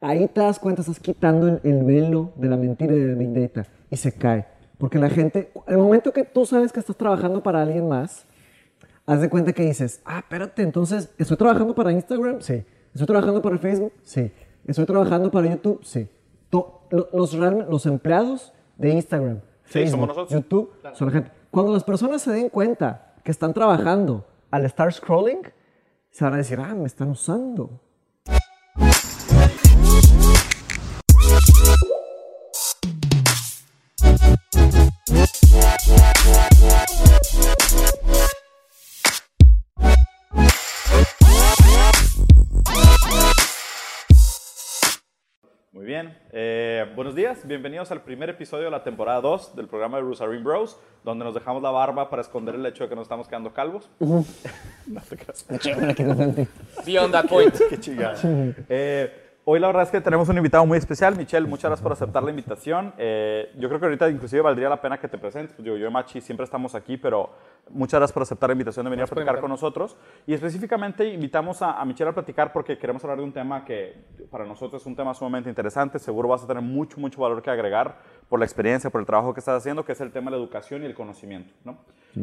ahí te das cuenta, estás quitando el, el velo de la mentira y del Big Data y se cae. Porque la gente, el momento que tú sabes que estás trabajando para alguien más, haz de cuenta que dices, ah, espérate, entonces, ¿estoy trabajando para Instagram? Sí. ¿Estoy trabajando para Facebook? Sí. ¿Estoy trabajando para YouTube? Sí. Los, empleados de Instagram, Sí, Facebook, somos nosotros. YouTube, son la gente. Cuando las personas se den cuenta que están trabajando al estar scrolling, se van a decir, ah, me están usando. Eh, buenos días. Bienvenidos al primer episodio de la temporada 2 del programa de Rusarin Bros, donde nos dejamos la barba para esconder el hecho de que nos estamos quedando calvos. no te creas. Beyond that point. Qué chingada. Eh, hoy la verdad es que tenemos un invitado muy especial. Michelle, muchas gracias por aceptar la invitación. Eh, yo creo que ahorita inclusive valdría la pena que te presentes. Pues, digo, yo y Machi siempre estamos aquí, pero muchas gracias por aceptar la invitación de venir a platicar con nosotros. Y específicamente invitamos a, a Michelle a platicar porque queremos hablar de un tema que para nosotros es un tema sumamente interesante. Seguro vas a tener mucho, mucho valor que agregar por la experiencia, por el trabajo que estás haciendo, que es el tema de la educación y el conocimiento. ¿no?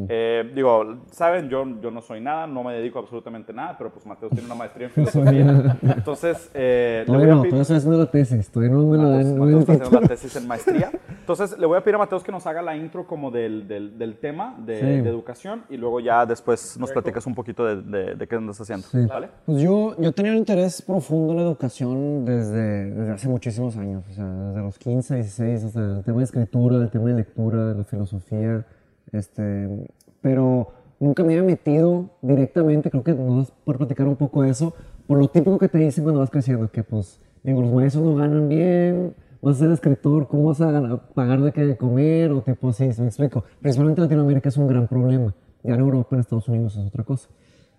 Eh, digo, saben, yo, yo no soy nada, no me dedico a absolutamente nada, pero pues Mateus tiene una maestría en filosofía. Entonces, eh, le voy Todavía a no, estoy haciendo la tesis, todavía no me la dan. no me Mateus está haciendo la tesis en maestría. Entonces, le voy a pedir a Mateus que nos haga la intro como del, del, del tema de, Sí. de educación y luego ya después nos platicas un poquito de, de, de qué andas haciendo. Sí. ¿Vale? Pues yo, yo tenía un interés profundo en la educación desde, desde hace muchísimos años, o sea, desde los 15, 16, o sea, el tema de escritura, el tema de lectura, de la filosofía, este, pero nunca me había metido directamente, creo que nos vas a platicar un poco de eso, por lo típico que te dicen cuando vas creciendo, que pues, digo, los maestros no ganan bien, vas a ser escritor, ¿cómo vas a ganar- pagar de qué de comer? O tipo ¿se me explico? Principalmente en Latinoamérica es un gran problema, ya en Europa, en Estados Unidos es otra cosa.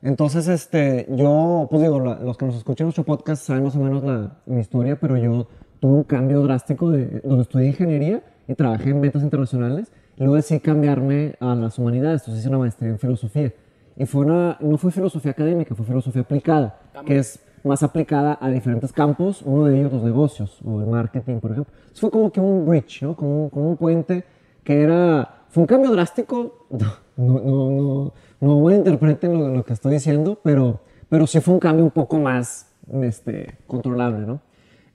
Entonces, este, yo, pues digo, la- los que nos escuchan nuestro podcast saben más o menos la, mi historia, pero yo tuve un cambio drástico de donde estudié ingeniería y trabajé en ventas internacionales. Luego decidí cambiarme a las humanidades, entonces hice una maestría en filosofía. Y fue una, no fue filosofía académica, fue filosofía aplicada, que es más aplicada a diferentes campos, uno de ellos los negocios o el marketing, por ejemplo. Entonces fue como que un bridge, ¿no? Como un, como un puente que era, fue un cambio drástico, no, no, no, no malinterpreten lo, lo que estoy diciendo, pero, pero sí fue un cambio un poco más este, controlable, ¿no?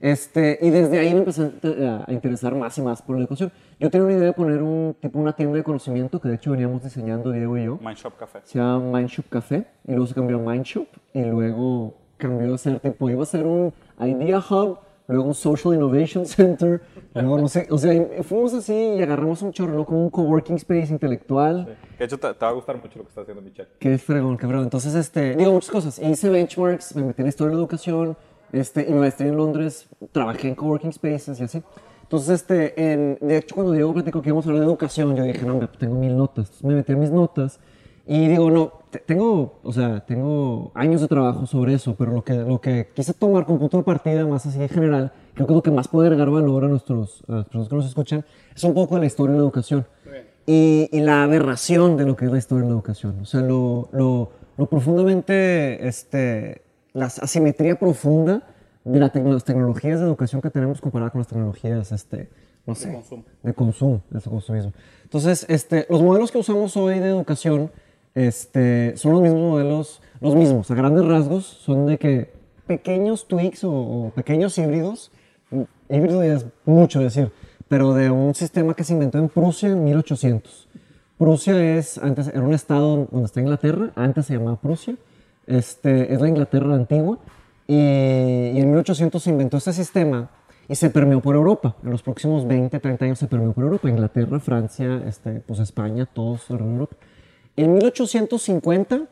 Este, y desde ahí me empecé a, a interesar más y más por la educación. Yo tenía una idea de poner un tipo una tienda de conocimiento que de hecho veníamos diseñando Diego y yo. Mind Shop Café. Se llama Mindshop Café y luego se cambió a Mindshop y luego cambió a ser tipo, iba a ser un Idea Hub, luego un Social Innovation Center, luego no sé, o sea, fuimos así y agarramos un chorro, ¿no? Como un coworking space intelectual. Que de hecho te, te va a gustar mucho lo que está haciendo Michelle. Qué fregón, qué fregón. Entonces, este, digo muchas cosas. Hice benchmarks, me metí en historia de la educación, este, y me maestría en Londres, trabajé en coworking spaces y así. Entonces, este, en, de hecho, cuando Diego platicó que íbamos a hablar de educación, yo dije, no, tengo mil notas. Entonces, me metí en mis notas y digo, no, tengo, o sea, tengo años de trabajo sobre eso, pero lo que, lo que quise tomar como punto de partida más así en general, creo que lo que más puede agregar valor a, nuestros, a las personas que nos escuchan, es un poco de la historia de la educación y, y la aberración de lo que es la historia de la educación. O sea, lo, lo, lo profundamente, este, la asimetría profunda de la tecno- las tecnologías de educación que tenemos comparada con las tecnologías, este, no sé, de consumo. de consumo, de consumismo. Entonces, este, los modelos que usamos hoy de educación este, son los mismos modelos, los mismos, a grandes rasgos, son de que pequeños tweaks o, pequeños híbridos, híbrido ya es mucho decir, pero de un sistema que se inventó en Prusia en 1800. Prusia es, antes era un estado donde está Inglaterra, antes se llamaba Prusia, este, es la Inglaterra antigua, y, y en 1800 se inventó este sistema y se permeó por Europa. En los próximos 20, 30 años se permeó por Europa, Inglaterra, Francia, este, pues España, todos alrededor de Europa. En 1850,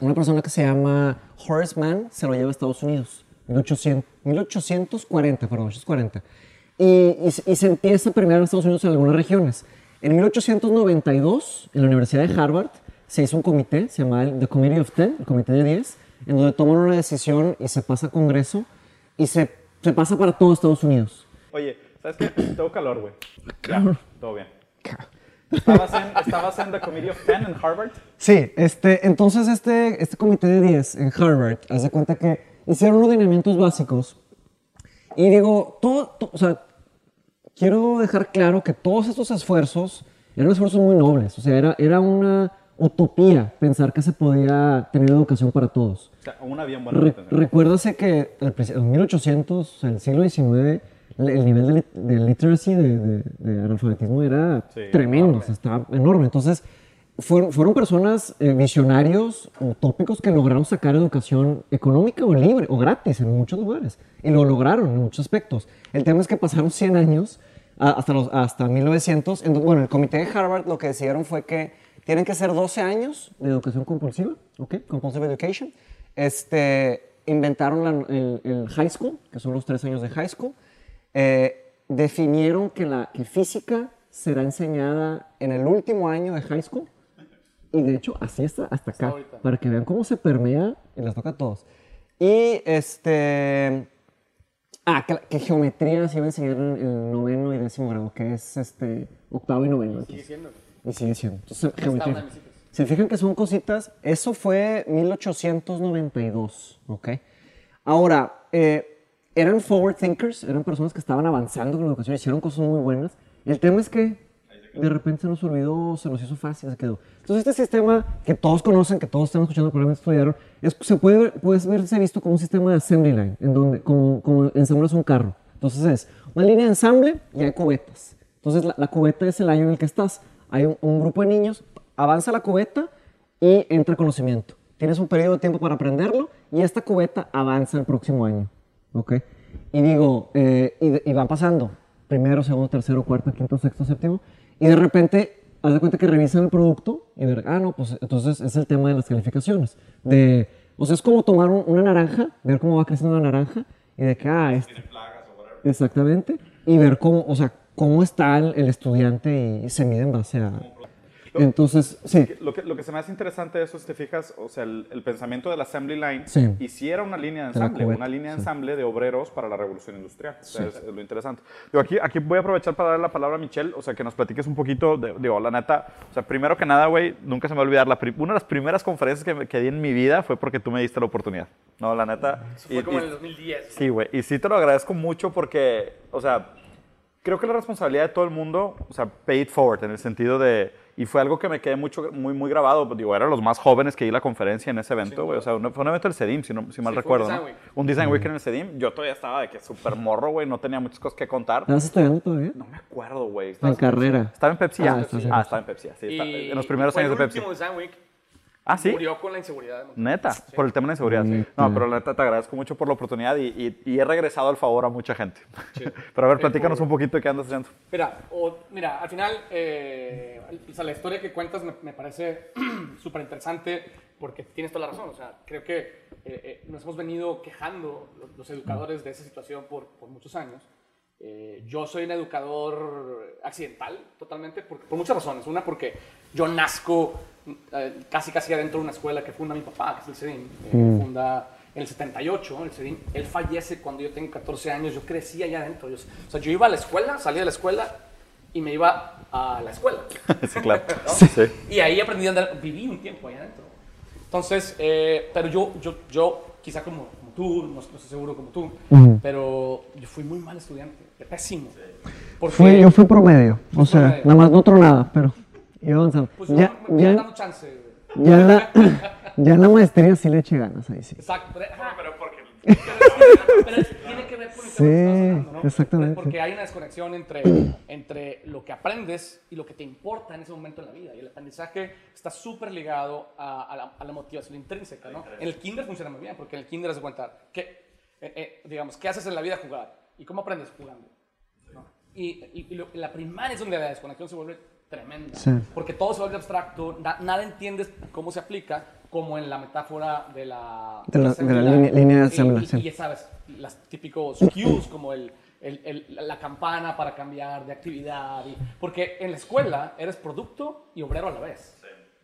una persona que se llama Horace Mann se lo lleva a Estados Unidos. 1800, 1840, perdón, 1840. Y, y, y se empieza a permear en Estados Unidos en algunas regiones. En 1892, en la Universidad de Harvard, se hizo un comité, se llama el The Committee of Ten, el Comité de 10, en donde toman una decisión y se pasa a Congreso y se, se pasa para todo Estados Unidos. Oye, ¿sabes qué? Tengo calor, güey. Ya, todo bien. ¿Estabas en, ¿Estabas en The Committee of Ten en Harvard? Sí, este, entonces este, este comité de 10 en Harvard, haz de cuenta que hicieron unos lineamientos básicos Y digo, todo, to- o sea, quiero dejar claro que todos estos esfuerzos eran esfuerzos muy nobles. O sea, era, era una utopía pensar que se podía tener educación para todos. O sea, una bien buena Re- recuérdase que en 1800, o sea, el siglo XIX, el el nivel de, de literacy, de, de- de analfabetismo era Sí, tremendo, o sea, estaba enorme. Entonces, fueron, fueron personas eh, visionarios, utópicos, que lograron sacar educación económica o libre o gratis en muchos lugares. Y lo lograron en muchos aspectos. El tema es que pasaron 100 años hasta, los, hasta 1900. en donde- bueno, el comité de Harvard lo que decidieron fue que tienen que ser 12 años de educación compulsiva, ¿ok? Compulsive Education. Este, inventaron la- el, el high school, que son los tres años de high school. Eh, definieron que, la, que física será enseñada en el último año de high school. Y de hecho, así está hasta acá, para que vean cómo se permea y les toca a todos. Y este. Ah, que, que geometría se iba a enseñar en el noveno y décimo grado, que es este octavo y noveno. Sigue entonces. siendo. Y sigue siendo. Entonces, geometría. Se fijan que son cositas. Eso fue 1892, ¿ok? Ahora, eh, eran forward thinkers, eran personas que estaban avanzando con la educación, hicieron cosas muy buenas. El tema es que de repente se nos olvidó, se nos hizo fácil, se quedó. Entonces, este sistema que todos conocen, que todos están escuchando, probablemente estudiaron, es, se puede, ver- puede verse visto como un sistema de assembly line, en donde como, como ensamblas un carro. Entonces, es una línea de ensamble y hay cubetas. Entonces, la, la cubeta es el año en el que estás. Hay un, un grupo de niños, avanza la cubeta y entra conocimiento. Tienes un periodo de tiempo para aprenderlo y esta cubeta avanza el próximo año. ¿Ok? Y digo, eh, y, y van pasando primero, segundo, tercero, cuarto, quinto, sexto, séptimo, y de repente haz de cuenta que revisan el producto y ver, ah, no, pues entonces es el tema de las calificaciones. De, o sea, es como tomar un- una naranja, ver cómo va creciendo la naranja y de que, ah, este, Exactamente. Y ver cómo, o sea, cómo está el, el estudiante y, se mide en base a... Entonces, sí. Lo que, lo que se me hace interesante de eso, si te fijas, o sea, el, el pensamiento del assembly line Sí. hiciera una línea de De la ensamble, una línea de sí. ensamble de obreros para la revolución industrial. O sea, es, es lo interesante. Digo, aquí, aquí voy a aprovechar para dar la palabra a Michelle, o sea, que nos platiques un poquito, de, digo, la neta, o sea, primero que nada, güey, nunca se me va a olvidar, la una de las primeras conferencias que, me- que di en mi vida fue porque tú me diste la oportunidad. No, la neta. Eso fue y- como y- en el 2010. Sí, güey. Y sí te lo agradezco mucho porque, o sea, creo que la responsabilidad de todo el mundo, o sea, pay it forward en el sentido de, y fue algo que me quedé mucho, muy, muy grabado, pues, digo, eran los más jóvenes que di la conferencia en ese evento, güey, o sea, un- fue un evento del CEDIM, si, no, si mal Sí, fue un recuerdo, Design ¿no? Week. Un Design Week en el CEDIM, yo todavía estaba de que súper morro, güey, no tenía muchas cosas que contar. ¿Estás estudiando todavía? No me acuerdo, güey. En Estaba carrera. Estaba en Pepsi, ya. Ah, Ah, estaba en Pepsi, sí. Y está- en los primeros años de el Pepsi. último Design Week. Ah, sí. Murió con la inseguridad. de. Neta, por el tema de la inseguridad. No, pero la neta te agradezco mucho por la oportunidad y, y- y he regresado al favor a mucha gente. Pero a ver, Eh, platícanos un poquito de qué andas haciendo. Mira, o- mira, al final, eh, o sea, la historia que cuentas me, me parece súper interesante porque tienes toda la razón. O sea, creo que eh, eh, nos hemos venido quejando los, los educadores de esa situación por, por muchos años. Eh, yo soy un educador accidental totalmente por, por muchas razones. Una, porque yo nazco eh, casi casi adentro de una escuela que funda mi papá, que es el CEDIM. eh, Funda en el 78, el CEDIM. Él fallece cuando yo tengo 14 años. Yo crecí allá adentro. Yo- o sea, yo iba a la escuela, salía de la escuela y me iba a la escuela. sí, claro. ¿no? Sí. Y ahí aprendí a andar, viví un tiempo ahí adentro. Entonces, eh, pero yo, yo, yo quizá como tú, no, no estoy seguro como tú, pero yo fui muy mal estudiante, pésimo. Porque, Fui, yo fui promedio. O Fuiste sea, promedio. nada más no otro nada, pero iba avanzando. pues ya, no, ya, chance. ya, en la, ya en la maestría sí le eché ganas ahí, sí. Exacto. Pero, ajá, pero porque... Pero es- tiene que Sí, hablando, ¿no? exactamente. Porque hay una desconexión entre, entre lo que aprendes y lo que te importa en ese momento en la vida. Y el aprendizaje está súper ligado a, a la, a la motivación intrínseca, ¿no? En el kinder funciona muy bien, porque en el kinder has de cuenta que, eh, eh, digamos, ¿qué haces en la vida? Jugar. ¿Y cómo aprendes? Jugando. ¿no? Y, y- y lo- la primaria es donde la desconexión se vuelve tremenda. Sí. Porque todo se vuelve abstracto, na- nada entiendes cómo se aplica, como en la metáfora de la, De la- de la line. línea- línea de Y- assembly, y- y ya sabes, las típicos cues como el, el- el- la campana para cambiar de actividad. y- porque en la escuela eres producto y obrero a la vez.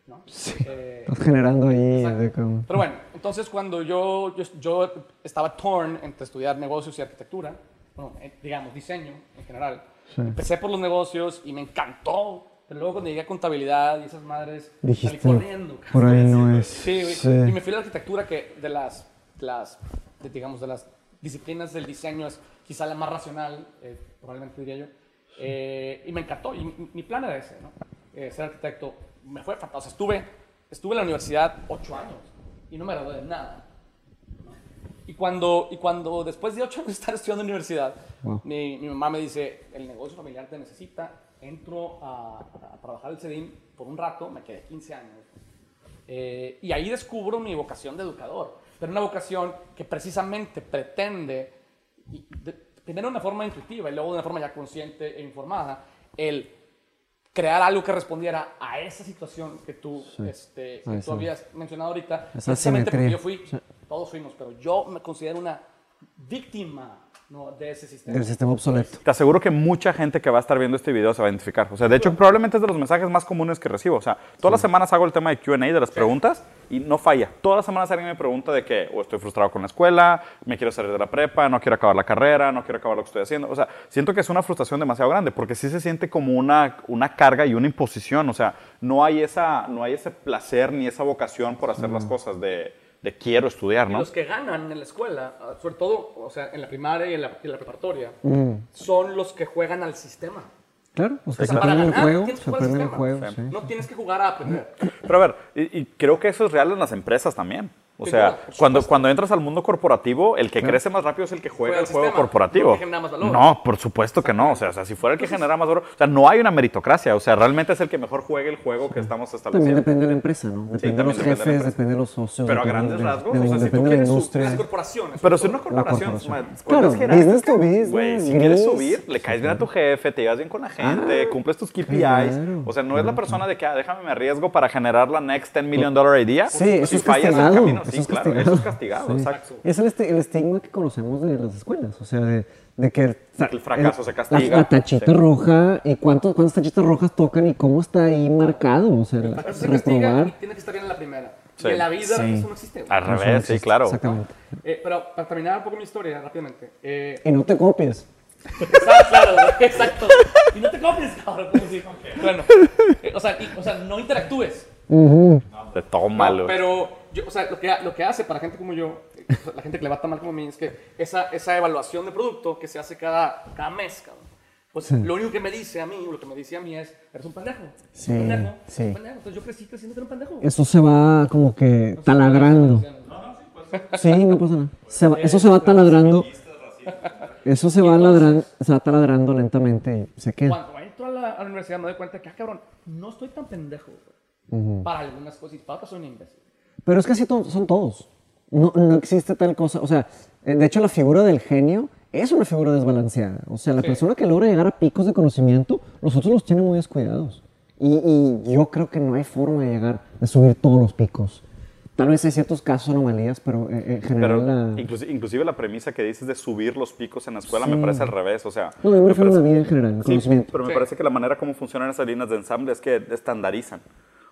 ¿no? Eh, Estás generando ahí como... pero bueno, entonces cuando yo, yo, yo estaba torn entre estudiar negocios y arquitectura, bueno, eh, digamos, diseño en general, empecé por los negocios y me encantó, pero luego cuando llegué a contabilidad y esas madres, Dijiste, salí corriendo. por ahí no es. Sí. Sí. y me fui a la arquitectura que de las, las de, digamos, de las disciplinas del diseño es quizá la más racional, eh, probablemente diría yo. Eh, y me encantó. Y mi, plan era ese, ¿no? Eh, ser arquitecto. Me fue fantástico. O sea, estuve, estuve en la universidad ocho años y no me gradué de nada. Y cuando, y cuando después de ocho años de estar estudiando en la universidad, Wow. mi, mi mamá me dice, el negocio familiar te necesita, entro a, a trabajar el CEDIM por un rato, me quedé 15 años. Eh, y ahí descubro mi vocación de educador, pero una vocación que precisamente pretende, de una forma intuitiva y luego de una forma ya consciente e informada, el crear algo que respondiera a esa situación que tú, Sí. este, que tú habías mencionado ahorita, esa porque yo fui, todos fuimos, pero yo me considero una víctima ¿no? de ese sistema. Del sistema obsoleto. Te aseguro que mucha gente que va a estar viendo este video se va a identificar. O sea, de hecho, probablemente es de los mensajes más comunes que recibo. O sea, todas las semanas hago el tema de Q&A, de las preguntas, y no falla. Todas las semanas alguien me pregunta de que o estoy frustrado con la escuela, me quiero salir de la prepa, no quiero acabar la carrera, no quiero acabar lo que estoy haciendo. O sea, siento que es una frustración demasiado grande, porque sí se siente como una, una carga y una imposición. O sea, no hay, esa, no hay ese placer ni esa vocación por hacer las cosas de, de quiero estudiar, Y ¿no? los que ganan en la escuela, ah, sobre todo, o sea, en la primaria y en la, y en la preparatoria, Mm. son los que juegan al sistema. Claro, o sea, O se sea, para aprende el ganar, juego, tienes que se jugar al aprende el sistema. juego, sí. No tienes que jugar a aprender. Pero a ver, y, y creo que eso es real en las empresas también. O sea, claro, cuando, cuando entras al mundo corporativo, el que crece más rápido es el que juega Juega el el juego corporativo. no el que genera más valor. No, por supuesto que no. O sea, o sea, si fuera el que genera más valor, o sea, no hay una meritocracia. O sea, realmente es el que mejor juegue el juego que estamos También estableciendo. depende de la empresa, ¿no? Depende de también los depende jefes, depende de los socios. Pero a depende grandes de- rasgos, de- o sea, si tú depende quieres su- industria. Las corporaciones. Pero si una corporación, Claro, business to business, güey, si quieres subir, le caes bien a tu jefe, te llevas bien con la gente, cumples tus KPIs. Claro, o sea, no es la persona de que, ah, déjame me arriesgo para generar la next 10 million dollar idea. Sí, eso si es fallas el castigado. Eso sí, es claro, castigado. eso es castigado, Sí. exacto. Es el, esti- el estigma que conocemos de las escuelas, o sea, de, de que... El fracaso se castiga. La, la tachita Sí. roja, y cuántos, cuántas tachitas rojas tocan y cómo está ahí marcado, o sea, Eso se castiga y reprobar. tiene que estar bien en la primera. En la vida Sí. eso no existe. Al Eso no revés, sí, existe, claro. Exactamente. Eh, pero para terminar un poco mi historia rápidamente. Eh, Y no te copies. Exacto, claro, exacto. Y no te copies, cabrón. como si- Bueno, eh, o, sea, y- o sea, no interactúes. De tómalo. No, pero, yo, o sea, lo que, lo que hace para gente como yo, o sea, la gente que le va tan mal como a mí, es que esa, esa evaluación de producto que se hace cada, cada mes, cabrón, pues lo único que me dice a mí, lo que me dice a mí es, eres un pendejo. Sí, un pendejo, sí. un pendejo. Entonces yo crecí creciendo que era un pendejo. Eso se va como que taladrando. Sí, no pasa nada. Se va- eso se va taladrando. Eso se va, ladrando, se va taladrando lentamente y se queda. Cuando entro a la, a la universidad me doy cuenta que, ah, cabrón, no estoy tan pendejo, güey. Para algunas cosas y para otras soy un imbécil. Pero es que así to- son todos. No, no existe tal cosa. O sea, eh, de hecho la figura del genio es una figura desbalanceada. O sea, la persona que logra llegar a picos de conocimiento, los otros los tienen muy descuidados. Y, y yo creo que no hay forma de llegar, de subir todos los picos. Tal vez hay ciertos casos, anomalías, pero eh, en general Pero la... inclusive, inclusive la premisa que dices de subir los picos en la escuela me parece al revés, o sea... No, yo me refiero a la parece- vida en general, el Sí, conocimiento. pero me Sí. parece que la manera como funcionan esas líneas de ensamble es que estandarizan.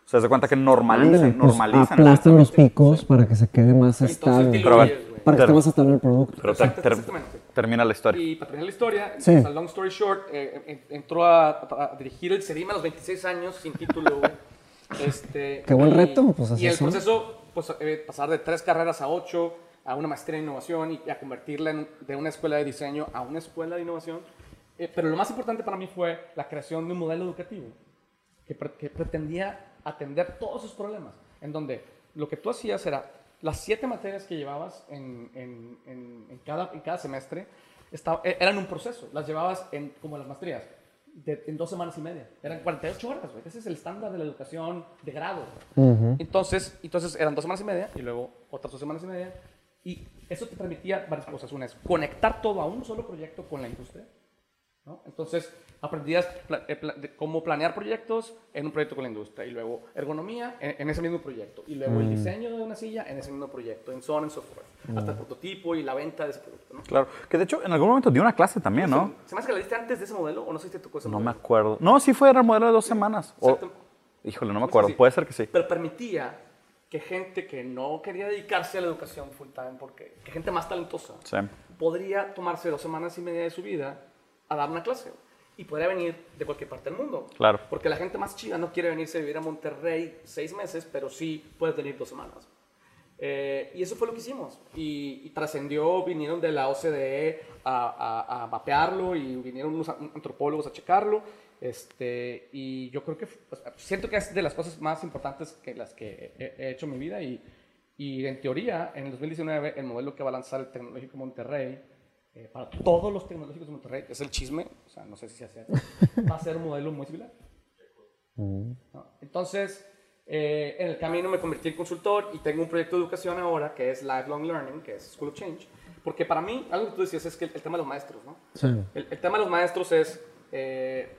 O sea, se cuenta que normalizan, pues, normalizan. aplastan los picos para que se quede más estable. Pero. Para que esté más estable el producto. Pero Exacto, ter- exactamente. termina la historia. Y para terminar la historia, Sí. o sea, long story short, eh, en- entró a, a dirigir el CEDIM a los 26 años sin título. Este, Qué buen y- reto, pues, así Y el son. proceso, pues eh, pasar de tres carreras a ocho, a una maestría en innovación y, a convertirla en- de una escuela de diseño a una escuela de innovación. Eh, pero lo más importante para mí fue la creación de un modelo educativo que, pre- que pretendía atender todos esos problemas, en donde lo que tú hacías era las siete materias que llevabas en, en- en- en cada, en cada semestre estaba- e- eran un proceso, las llevabas en, como las maestrías, de- en dos semanas y media, eran 48 horas, güey. ese es el estándar de la educación de grado. entonces, entonces eran dos semanas y media y luego otras dos semanas y media, y eso te permitía varias cosas, una es conectar todo a un solo proyecto con la industria, ¿no? Entonces, aprendías eh, cómo planear proyectos en un proyecto con la industria, y luego ergonomía en, ese mismo proyecto, y luego el diseño de una silla en ese mismo proyecto, en so on and so forth, hasta el prototipo y la venta de ese producto. ¿no? Claro. Que de hecho, en algún momento di una clase también, ¿no? ¿Se me hace que la diste antes de ese modelo o no sé si te tocó ese No me modelo? acuerdo. No, sí fue, era el modelo de dos semanas. O- híjole, no me acuerdo. sí. Puede ser que sí. Pero permitía que gente que no quería dedicarse a la educación full time, porque que gente más talentosa, Sí. podría tomarse dos semanas y media de su vida a dar una clase. Y podría venir de cualquier parte del mundo. Claro. Porque la gente más chida no quiere venirse a vivir a Monterrey seis meses, pero sí puede venir dos semanas. Eh, y eso fue lo que hicimos. Y, y trascendió, vinieron de la OCDE a, a, a, mapearlo y vinieron unos antropólogos a checarlo. Este, y yo creo que siento que es de las cosas más importantes que las que he, he hecho en mi vida. Y, y, en teoría, en el 2019, el modelo que va a lanzar el Tecnológico Monterrey, eh, para todos los tecnológicos de Monterrey, es el chisme, o sea, no sé si se hace, va a ser un modelo muy similar. Mm. ¿No? Entonces, eh, en el camino me convertí en consultor y tengo un proyecto de educación ahora que es Lifelong Learning, que es School of Change. Porque para mí, algo que tú decías es que el, el tema de los maestros, ¿no? Sí. El, el, tema de los maestros es, eh,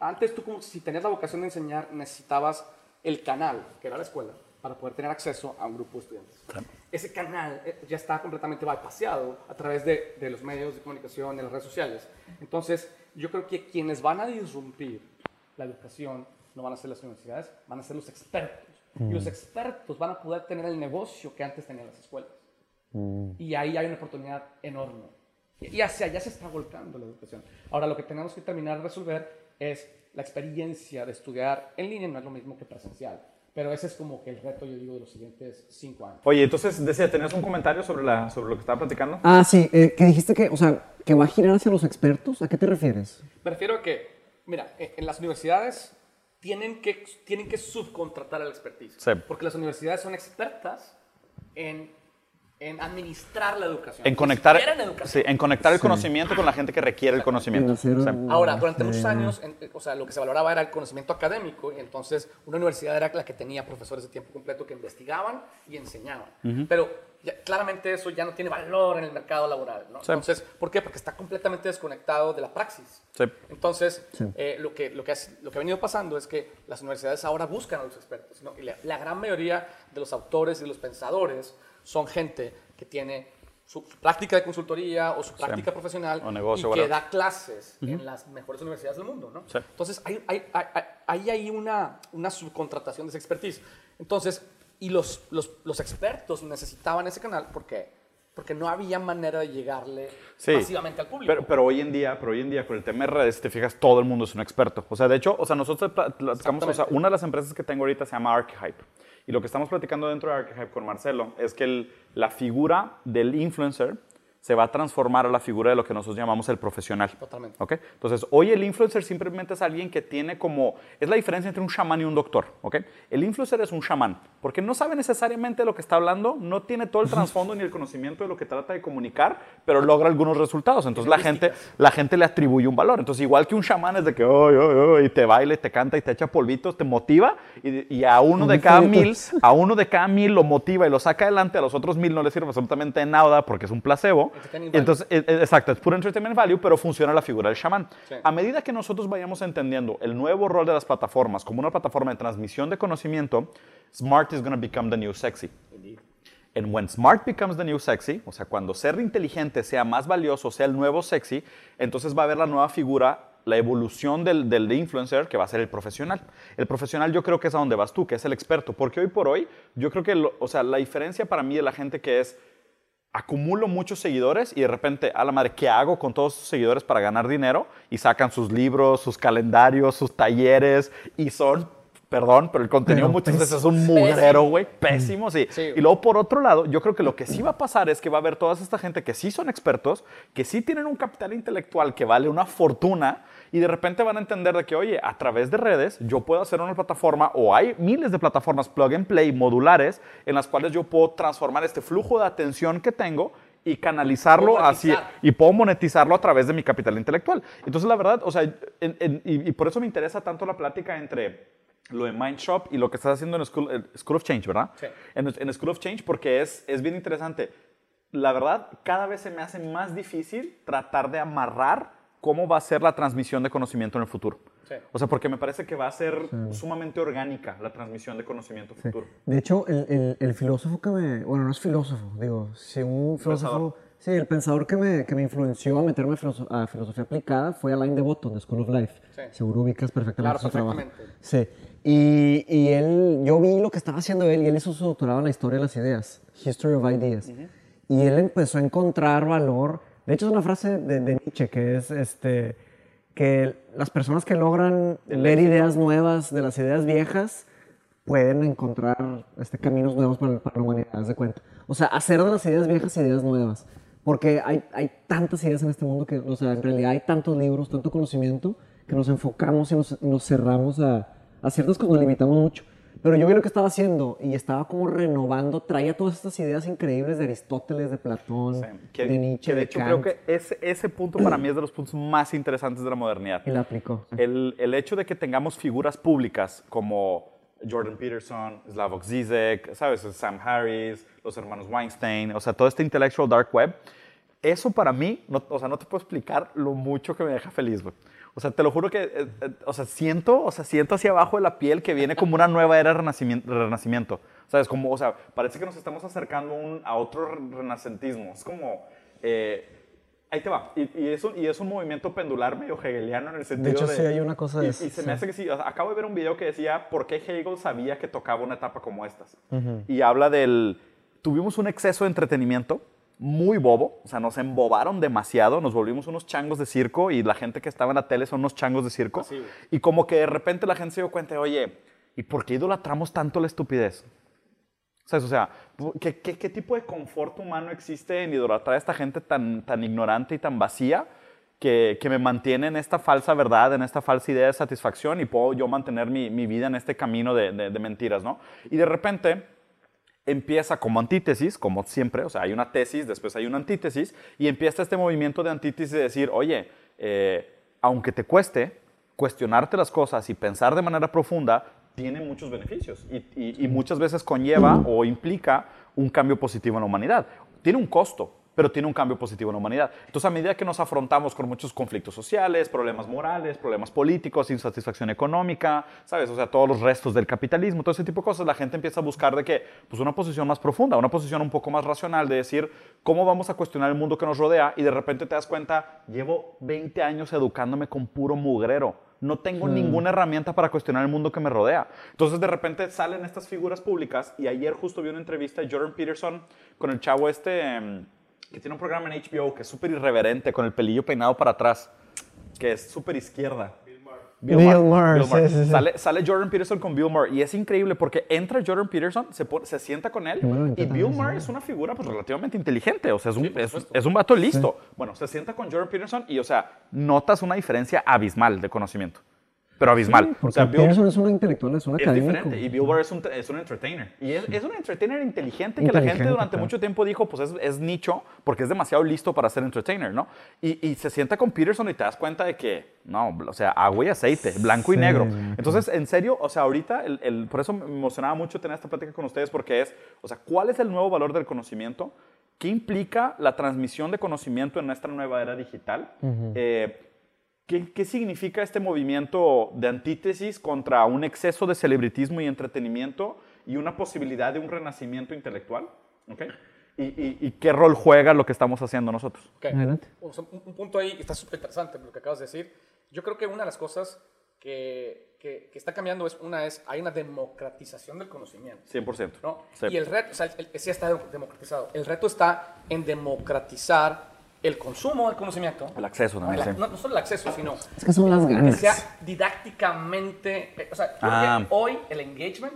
antes tú como si tenías la vocación de enseñar, necesitabas el canal, que era la escuela, para poder tener acceso a un grupo de estudiantes. Claro. Ese canal eh, ya está completamente bypassado a través de, de los medios de comunicación, de las redes sociales. Entonces, yo creo que quienes van a disrumpir la educación no van a ser las universidades, van a ser los expertos. Mm. Y los expertos van a poder tener el negocio que antes tenían las escuelas. Mm. Y ahí hay una oportunidad enorme. Y hacia allá se está volcando la educación. Ahora, lo que tenemos que terminar de resolver es la experiencia de estudiar en línea, no es lo mismo que presencial. Pero ese es como que el reto, yo digo, de los siguientes cinco años. Oye, entonces, decía, ¿tenías un comentario sobre, la, sobre lo que estaba platicando? Ah, sí, eh, que dijiste que, o sea, que va a girar hacia los expertos. ¿A qué te refieres? Me refiero a que, mira, en las universidades tienen que, tienen que subcontratar al expertise. Sí. Porque las universidades son expertas en, en administrar la educación. En conectar, en, educación. Sí, en conectar el sí. conocimiento con la gente que requiere el conocimiento. Sí. Ahora, durante muchos años, en, o sea, lo que se valoraba era el conocimiento académico y entonces una universidad era la que tenía profesores de tiempo completo que investigaban y enseñaban. Uh -huh. Pero ya, claramente eso ya no tiene valor en el mercado laboral, ¿no? Sí. Entonces, ¿por qué? Porque está completamente desconectado de la praxis. Sí. Entonces, sí. Eh, lo, que, lo, que has, lo que ha venido pasando es que las universidades ahora buscan a los expertos, ¿no? Y la, la gran mayoría de los autores y los pensadores son gente que tiene su, su práctica de consultoría o su práctica sí. profesional o negocio, y que ¿verdad? da clases uh -huh. en las mejores universidades del mundo, ¿no? Entonces, hay, hay, hay, hay, hay una, una subcontratación de esa expertise. Entonces, y los, los, los, expertos necesitaban ese canal porque, porque no había manera de llegarle sí, masivamente al público. Pero, pero, hoy en día, pero hoy en día con el tema de redes, te fijas, todo el mundo es un experto. O sea, de hecho, o sea, nosotros platicamos, o sea, una de las empresas que tengo ahorita se llama Archehype. Y lo que estamos platicando dentro de Archehype con Marcelo es que el, la figura del influencer se va a transformar a la figura de lo que nosotros llamamos el profesional. Totalmente. ¿okay? Entonces, hoy el influencer simplemente es alguien que tiene como... Es la diferencia entre un chamán y un doctor. ¿okay? El influencer es un chamán, porque no sabe necesariamente lo que está hablando, no tiene todo el trasfondo ni el conocimiento de lo que trata de comunicar, pero logra algunos resultados. Entonces, la gente, la gente le atribuye un valor. Entonces, igual que un chamán es de que, oh, oh, oh, y te baila, y te canta, y te echa polvitos, te motiva, y, y a uno de cada mil, a uno de cada mil lo motiva y lo saca adelante, a los otros mil no le sirve absolutamente nada porque es un placebo. Entonces, es, es, exacto, es puro entertainment value, pero funciona la figura del chamán. Sí. A medida que nosotros vayamos entendiendo el nuevo rol de las plataformas como una plataforma de transmisión de conocimiento, smart is going to become the new sexy. Indeed. And when smart becomes the new sexy, o sea, cuando ser inteligente sea más valioso, sea el nuevo sexy, entonces va a haber la nueva figura la evolución del, del, influencer que va a ser el profesional. El profesional yo creo que es a donde vas tú, que es el experto, porque hoy por hoy yo creo que, lo, o sea, la diferencia para mí de la gente que es acumulo muchos seguidores y de repente, a la madre, ¿qué hago con todos esos seguidores para ganar dinero? Y sacan sus libros, sus calendarios, sus talleres y son, perdón, pero el contenido pero muchas veces es un mugrero, güey, pésimo, sí. sí. Y luego, por otro lado, yo creo que lo que sí va a pasar es que va a haber toda esta gente que sí son expertos, que sí tienen un capital intelectual que vale una fortuna y de repente van a entender de que, oye, a través de redes yo puedo hacer una plataforma o hay miles de plataformas plug and play modulares en las cuales yo puedo transformar este flujo de atención que tengo y canalizarlo hacia y puedo monetizarlo a través de mi capital intelectual. Entonces, la verdad, o sea, en, en, y, y, por eso me interesa tanto la plática entre lo de Mindshop y lo que estás haciendo en School, School of Change, ¿verdad? Sí. En, en School of Change porque es, es bien interesante. La verdad, cada vez se me hace más difícil tratar de amarrar cómo va a ser la transmisión de conocimiento en el futuro. Sí. O sea, porque me parece que va a ser sí. sumamente orgánica la transmisión de conocimiento sí. futuro. De hecho, el, el, el, filósofo que me... Bueno, no es filósofo, digo, sí, un filósofo... Pensador. Sí, el pensador que me, que me influenció a meterme a filosofía aplicada fue Alain de Botton, de School of Life. Sí. Seguro ubicas perfectamente claro, su trabajo. Sí. Y, y, él, yo vi lo que estaba haciendo él y él hizo su doctorado en la historia de las ideas, History of Ideas. Uh -huh. Y él empezó a encontrar valor. De hecho, es una frase de, de Nietzsche que es este que las personas que logran leer ideas nuevas de las ideas viejas pueden encontrar este, caminos nuevos para, para la humanidad, haz de cuenta. O sea, hacer de las ideas viejas ideas nuevas. Porque hay, hay tantas ideas en este mundo que, o sea, en realidad hay tantos libros, tanto conocimiento, que nos enfocamos y nos, nos cerramos a, a ciertas cosas, nos limitamos mucho. Pero yo vi lo que estaba haciendo y estaba como renovando, traía todas estas ideas increíbles de Aristóteles, de Platón, Que, de Nietzsche, que de de hecho Kant, creo que ese, ese punto para mí es de los puntos más interesantes de la modernidad. y la aplicó. El, el hecho de que tengamos figuras públicas como Jordan Peterson, Slavoj Zizek, ¿sabes? Sam Harris, los hermanos Weinstein, o sea, todo este intellectual dark web, eso para mí, no, o sea, no te puedo explicar lo mucho que me deja feliz, güey. O sea, te lo juro que, eh, eh, o sea, siento, o sea, siento hacia abajo de la piel que viene como una nueva era de renacimiento. renacimiento. ¿Sabes? Como, o sea, parece que nos estamos acercando a un- a otro re- renacentismo. Es como, eh, ahí te va. Y, y es un, y es un movimiento pendular medio hegeliano en el sentido de... hecho, sí hay una cosa de y, eso, y se sí. me hace que sí. o sea, acabo de ver un video que decía por qué Hegel sabía que tocaba una etapa como estas. Y habla del... Tuvimos un exceso de entretenimiento muy bobo, o sea, nos embobaron demasiado, nos volvimos unos changos de circo y la gente que estaba en la tele son unos changos de circo. Así, y como que de repente la gente se dio cuenta, de, oye, ¿y por qué idolatramos tanto la estupidez? ¿Sabes? O sea, ¿qué, qué, qué tipo de confort humano existe en idolatrar a esta gente tan, tan ignorante y tan vacía que, que me mantiene en esta falsa verdad, en esta falsa idea de satisfacción y puedo yo mantener mi, mi vida en este camino de, de- de mentiras, ¿no? Y de repente empieza como antítesis, como siempre, o sea, hay una tesis, después hay una antítesis, y empieza este movimiento de antítesis de decir, oye, eh, aunque te cueste, cuestionarte las cosas y pensar de manera profunda tiene muchos beneficios y, muchas veces conlleva o implica un cambio positivo en la humanidad. Tiene un costo, pero tiene un cambio positivo en la humanidad. Entonces, a medida que nos afrontamos con muchos conflictos sociales, problemas morales, problemas políticos, insatisfacción económica, ¿sabes? O sea, todos los restos del capitalismo, todo ese tipo de cosas, la gente empieza a buscar de que, pues, una posición más profunda, una posición un poco más racional de decir, ¿cómo vamos a cuestionar el mundo que nos rodea? Y de repente te das cuenta, llevo 20 años educándome con puro mugrero. No tengo ninguna herramienta para cuestionar el mundo que me rodea. Entonces, de repente salen estas figuras públicas y ayer justo vi una entrevista de Jordan Peterson con el chavo este em, que tiene un programa en HBO que es súper irreverente, con el pelillo peinado para atrás, que es súper izquierda. Bill Bill Maher. Bill Maher. sí, sí, sí. Sale, sale Jordan Peterson con Bill Maher y es increíble porque entra Jordan Peterson, se, pone- se sienta con él bueno, y Bill. Maher es una figura pues, relativamente inteligente, o sea, es un, es, es un vato listo. Bueno, se sienta con Jordan Peterson y, o sea, notas una diferencia abismal de conocimiento, pero abismal. o Porque sea, Bill, Peterson es una intelectual, es un es académico. diferente. Y Bill Burr es un, es un entertainer. Y es, es un entertainer inteligente que la gente Inteligente, durante claro. mucho tiempo dijo, pues es, es nicho porque es demasiado listo para ser entertainer, ¿no? Y, y se sienta con Peterson y te das cuenta de que, no, o sea, agua y aceite, blanco y Sí, negro. ok. Entonces, en serio, o sea, ahorita, el, el- por eso me emocionaba mucho tener esta plática con ustedes porque es, o sea, ¿cuál es el nuevo valor del conocimiento? ¿Qué implica la transmisión de conocimiento en nuestra nueva era digital? Eh, ¿Qué, qué significa este movimiento de antítesis contra un exceso de celebritismo y entretenimiento y una posibilidad de un renacimiento intelectual? ¿Ok? ¿Y, y- y qué rol juega lo que estamos haciendo nosotros? Ok. Adelante. Un, un punto ahí que está súper interesante lo que acabas de decir. Yo creo que una de las cosas que, que, que está cambiando es, una es, hay una democratización del conocimiento. 100%. ¿no? Sí. Y el reto, o sea, el, el- sí está democratizado. El reto está en democratizar el consumo del conocimiento. El acceso también, La- sí. no, no solo el acceso, sino Es que son las que ganas. sea didácticamente. eh, O sea, creo Ah. que hoy el engagement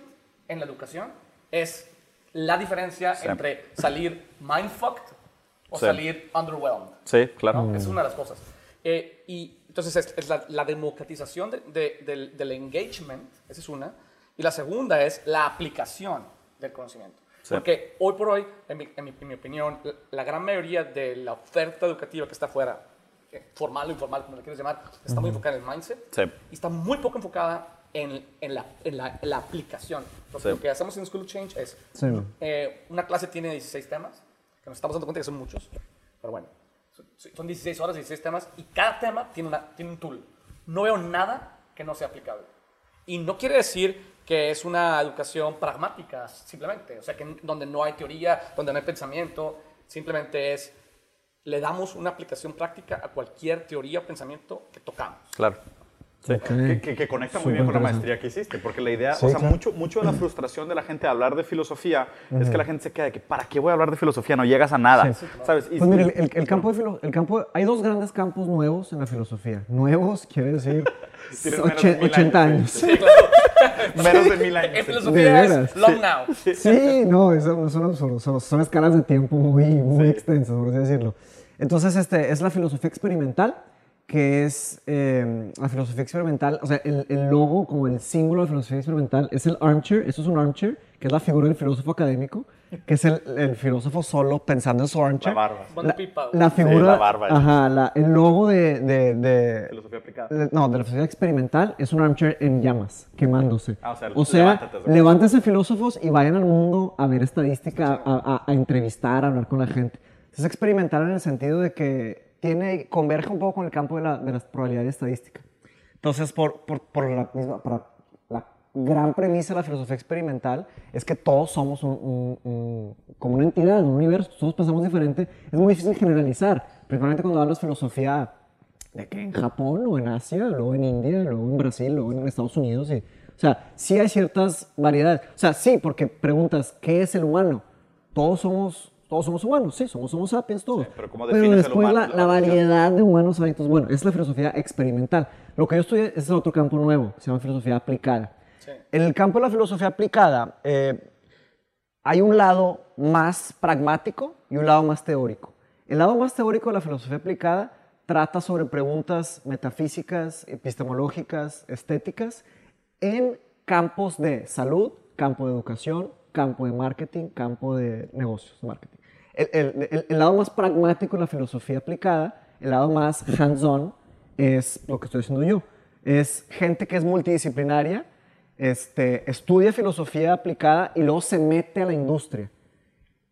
en la educación es la diferencia Sí. entre salir mindfucked o Sí. salir underwhelmed. Sí, claro. es una de las cosas. Eh, y entonces es, es la, la democratización de- de- del, del engagement, esa es una. Y la segunda es la aplicación del conocimiento. Sí. Porque hoy por hoy, en mi, en mi- en mi opinión, la, gran mayoría de la oferta educativa que está afuera, eh, formal o informal, como le quieres llamar, está muy enfocada en el mindset Sí. y está muy poco enfocada en, en la, en la- la aplicación. Lo, Sí. lo que hacemos en School of Change es eh, una clase tiene 16 temas, que nos estamos dando cuenta que son muchos, pero bueno, son- son 16 horas, 16 temas, y cada tema tiene, una, tiene un tool. No veo nada que no sea aplicable. Y no quiere decir que es una educación pragmática, simplemente, o sea, que donde no hay teoría, donde no hay pensamiento, simplemente es, le damos una aplicación práctica a cualquier teoría o pensamiento que tocamos. Claro. Sí, Ok. que, que- que conecta muy bien con la maestría que hiciste, porque la idea, Sí, o sea, claro. mucho, mucho de la frustración de la gente de hablar de filosofía es que la gente se queda de que, ¿para qué voy a hablar de filosofía? No llegas a nada, Sí. ¿sabes? Y- Pues mire, el, el- el campo de el campo, hay dos grandes campos nuevos en la filosofía. Nuevos quiere decir Tienes menos oche- de mil 80 años, años. menos de mil años. En sí. filosofía es long now. Sí, no, eso no son absurdos, son, son escalas de tiempo muy, muy extensas, por así decirlo. Entonces, este, es la filosofía experimental, que es eh, la filosofía experimental, o sea, el, el logo como el símbolo de la filosofía experimental es el armchair, eso es un armchair, que es la figura del filósofo académico, que es el, el filósofo solo pensando en su armchair. La barba. La, la figura, la barba. ajá, la- el logo de, de, de- Filosofía aplicada. eh, No, de la filosofía experimental es un armchair en llamas, quemándose. Ah, o sea, o sea levántense filósofos y vayan al mundo a ver estadística, a, a- a entrevistar, a hablar con la gente. Es experimental en el sentido de que tiene, converge un poco con el campo de, la, de las probabilidades estadísticas. Entonces, por, por, por la misma, para la gran premisa de la filosofía experimental es que todos somos un- un- un- como una entidad, un universo, todos pensamos diferente. Es muy difícil generalizar, principalmente cuando hablas filosofía de que en Japón o en Asia, luego en India, luego en Brasil, luego en Estados Unidos. Y, o sea, sí hay ciertas variedades. O sea, sí, porque preguntas, ¿qué es el humano? Todos somos, todos somos humanos, sí, somos homo sapiens todos. Sí, pero ¿cómo defines el después humano? la, La la variedad. de humanos hay. Entonces, bueno, es la filosofía experimental. Lo que yo estudié es otro campo nuevo, se llama filosofía aplicada. Sí. En el campo de la filosofía aplicada, eh, hay un lado más pragmático y un lado más teórico. El lado más teórico de la filosofía aplicada trata sobre preguntas metafísicas, epistemológicas, estéticas, en campos de salud, campo de educación, campo de marketing, campo de negocios, marketing. El, el- el- el lado más pragmático la filosofía aplicada, el lado más hands-on, es lo que estoy haciendo yo. Es gente que es multidisciplinaria, este, estudia filosofía aplicada y luego se mete a la industria.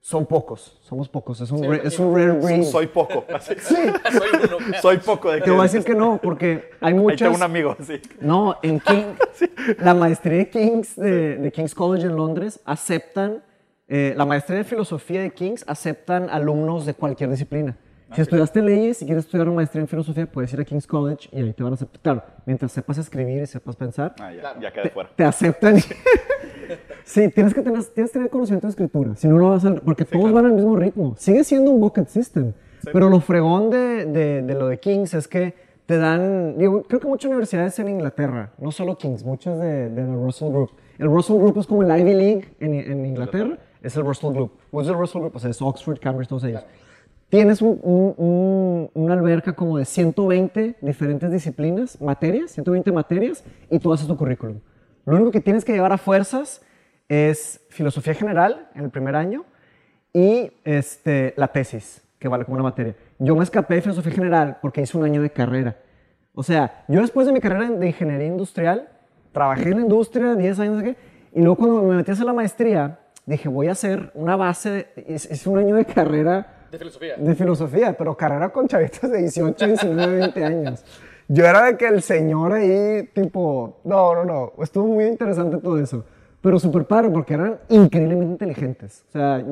Son pocos, somos pocos, es un, Sí, es un rare breed. Soy poco. así. Soy uno. Soy poco de que. Te voy a decir que no, porque hay Ahí muchas... tengo un amigo, sí. No, en King, la maestría de King's, de, de King's College en Londres, aceptan, eh, la maestría de filosofía de King's aceptan alumnos de cualquier disciplina. Si estudiaste leyes y quieres estudiar una maestría en filosofía, puedes ir a King's College y ahí te van a aceptar. Claro, mientras sepas escribir y sepas pensar, Ah, ya, Claro. ya quedé fuera. te aceptan. sí, tienes que tener, tienes que tener conocimiento de escritura, si no, no vas a... Porque todos van al mismo ritmo. Sigue siendo un bucket system. Pero lo fregón de, de, de lo de King's es que te dan... digo, creo que muchas universidades en Inglaterra, no solo King's, muchas de, de la Russell Group. El Russell Group es como el Ivy League en, en Inglaterra, es el Russell Group. ¿O es el Russell Group? O sea, es Oxford, Cambridge, todos ellos. Tienes un- un- un- una alberca como de 120 diferentes disciplinas, materias, 120 materias, y tú haces tu currículum. Lo único que tienes que llevar a fuerzas es filosofía general en el primer año y este, la tesis, que vale como una materia. Yo me escapé de filosofía general porque hice un año de carrera. O sea, yo después de mi carrera de ingeniería industrial, trabajé en la industria 10 años, qué, y luego cuando me metí a hacer la maestría, dije, voy a hacer una base, hice un año de carrera De filosofía. de filosofía, pero carrera con chavitos de 18, 19, 20 años. Yo era de que el señor ahí, tipo, no, no, no, estuvo muy interesante todo eso. Pero súper padre porque eran increíblemente inteligentes. O sea,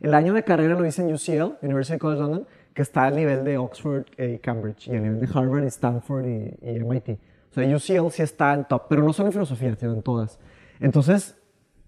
el año de carrera lo hice en UCL, University College London, que está al nivel de Oxford y Cambridge, y al nivel de Harvard y Stanford y, y MIT. O sea, UCL sí está en top, pero no solo en filosofía, sino en todas. Entonces,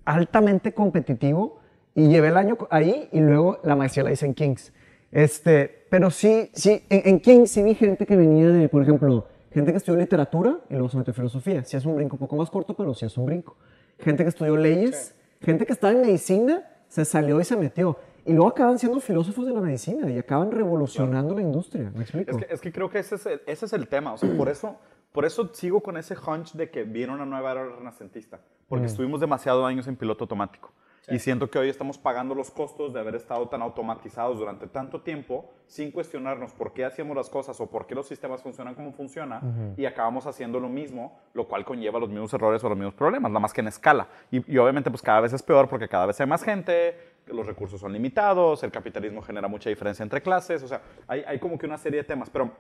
altamente competitivo y llevé el año ahí y luego la maestría la hice en King's. Este, pero sí, sí, en, en King's sí vi gente que venía de, por ejemplo, gente que estudió literatura y luego se metió a filosofía. Sí es un brinco un poco más corto, pero sí es un brinco. Gente que estudió leyes, gente que estaba en medicina, se salió y se metió. Y luego acaban siendo filósofos de la medicina y acaban revolucionando la industria. ¿Me explico? Es que, es que creo que ese es, el, ese es el tema. O sea, por eso, por eso sigo con ese hunch de que viene una nueva era renacentista. Porque estuvimos demasiado años en piloto automático. Y siento que hoy estamos pagando los costos de haber estado tan automatizados durante tanto tiempo sin cuestionarnos por qué hacíamos las cosas o por qué los sistemas funcionan como funcionan y acabamos haciendo lo mismo, lo cual conlleva los mismos errores o los mismos problemas, nada más que en escala. Y, y obviamente pues cada vez es peor porque cada vez hay más gente, los recursos son limitados, el capitalismo genera mucha diferencia entre clases, o sea, hay, hay como que una serie de temas, pero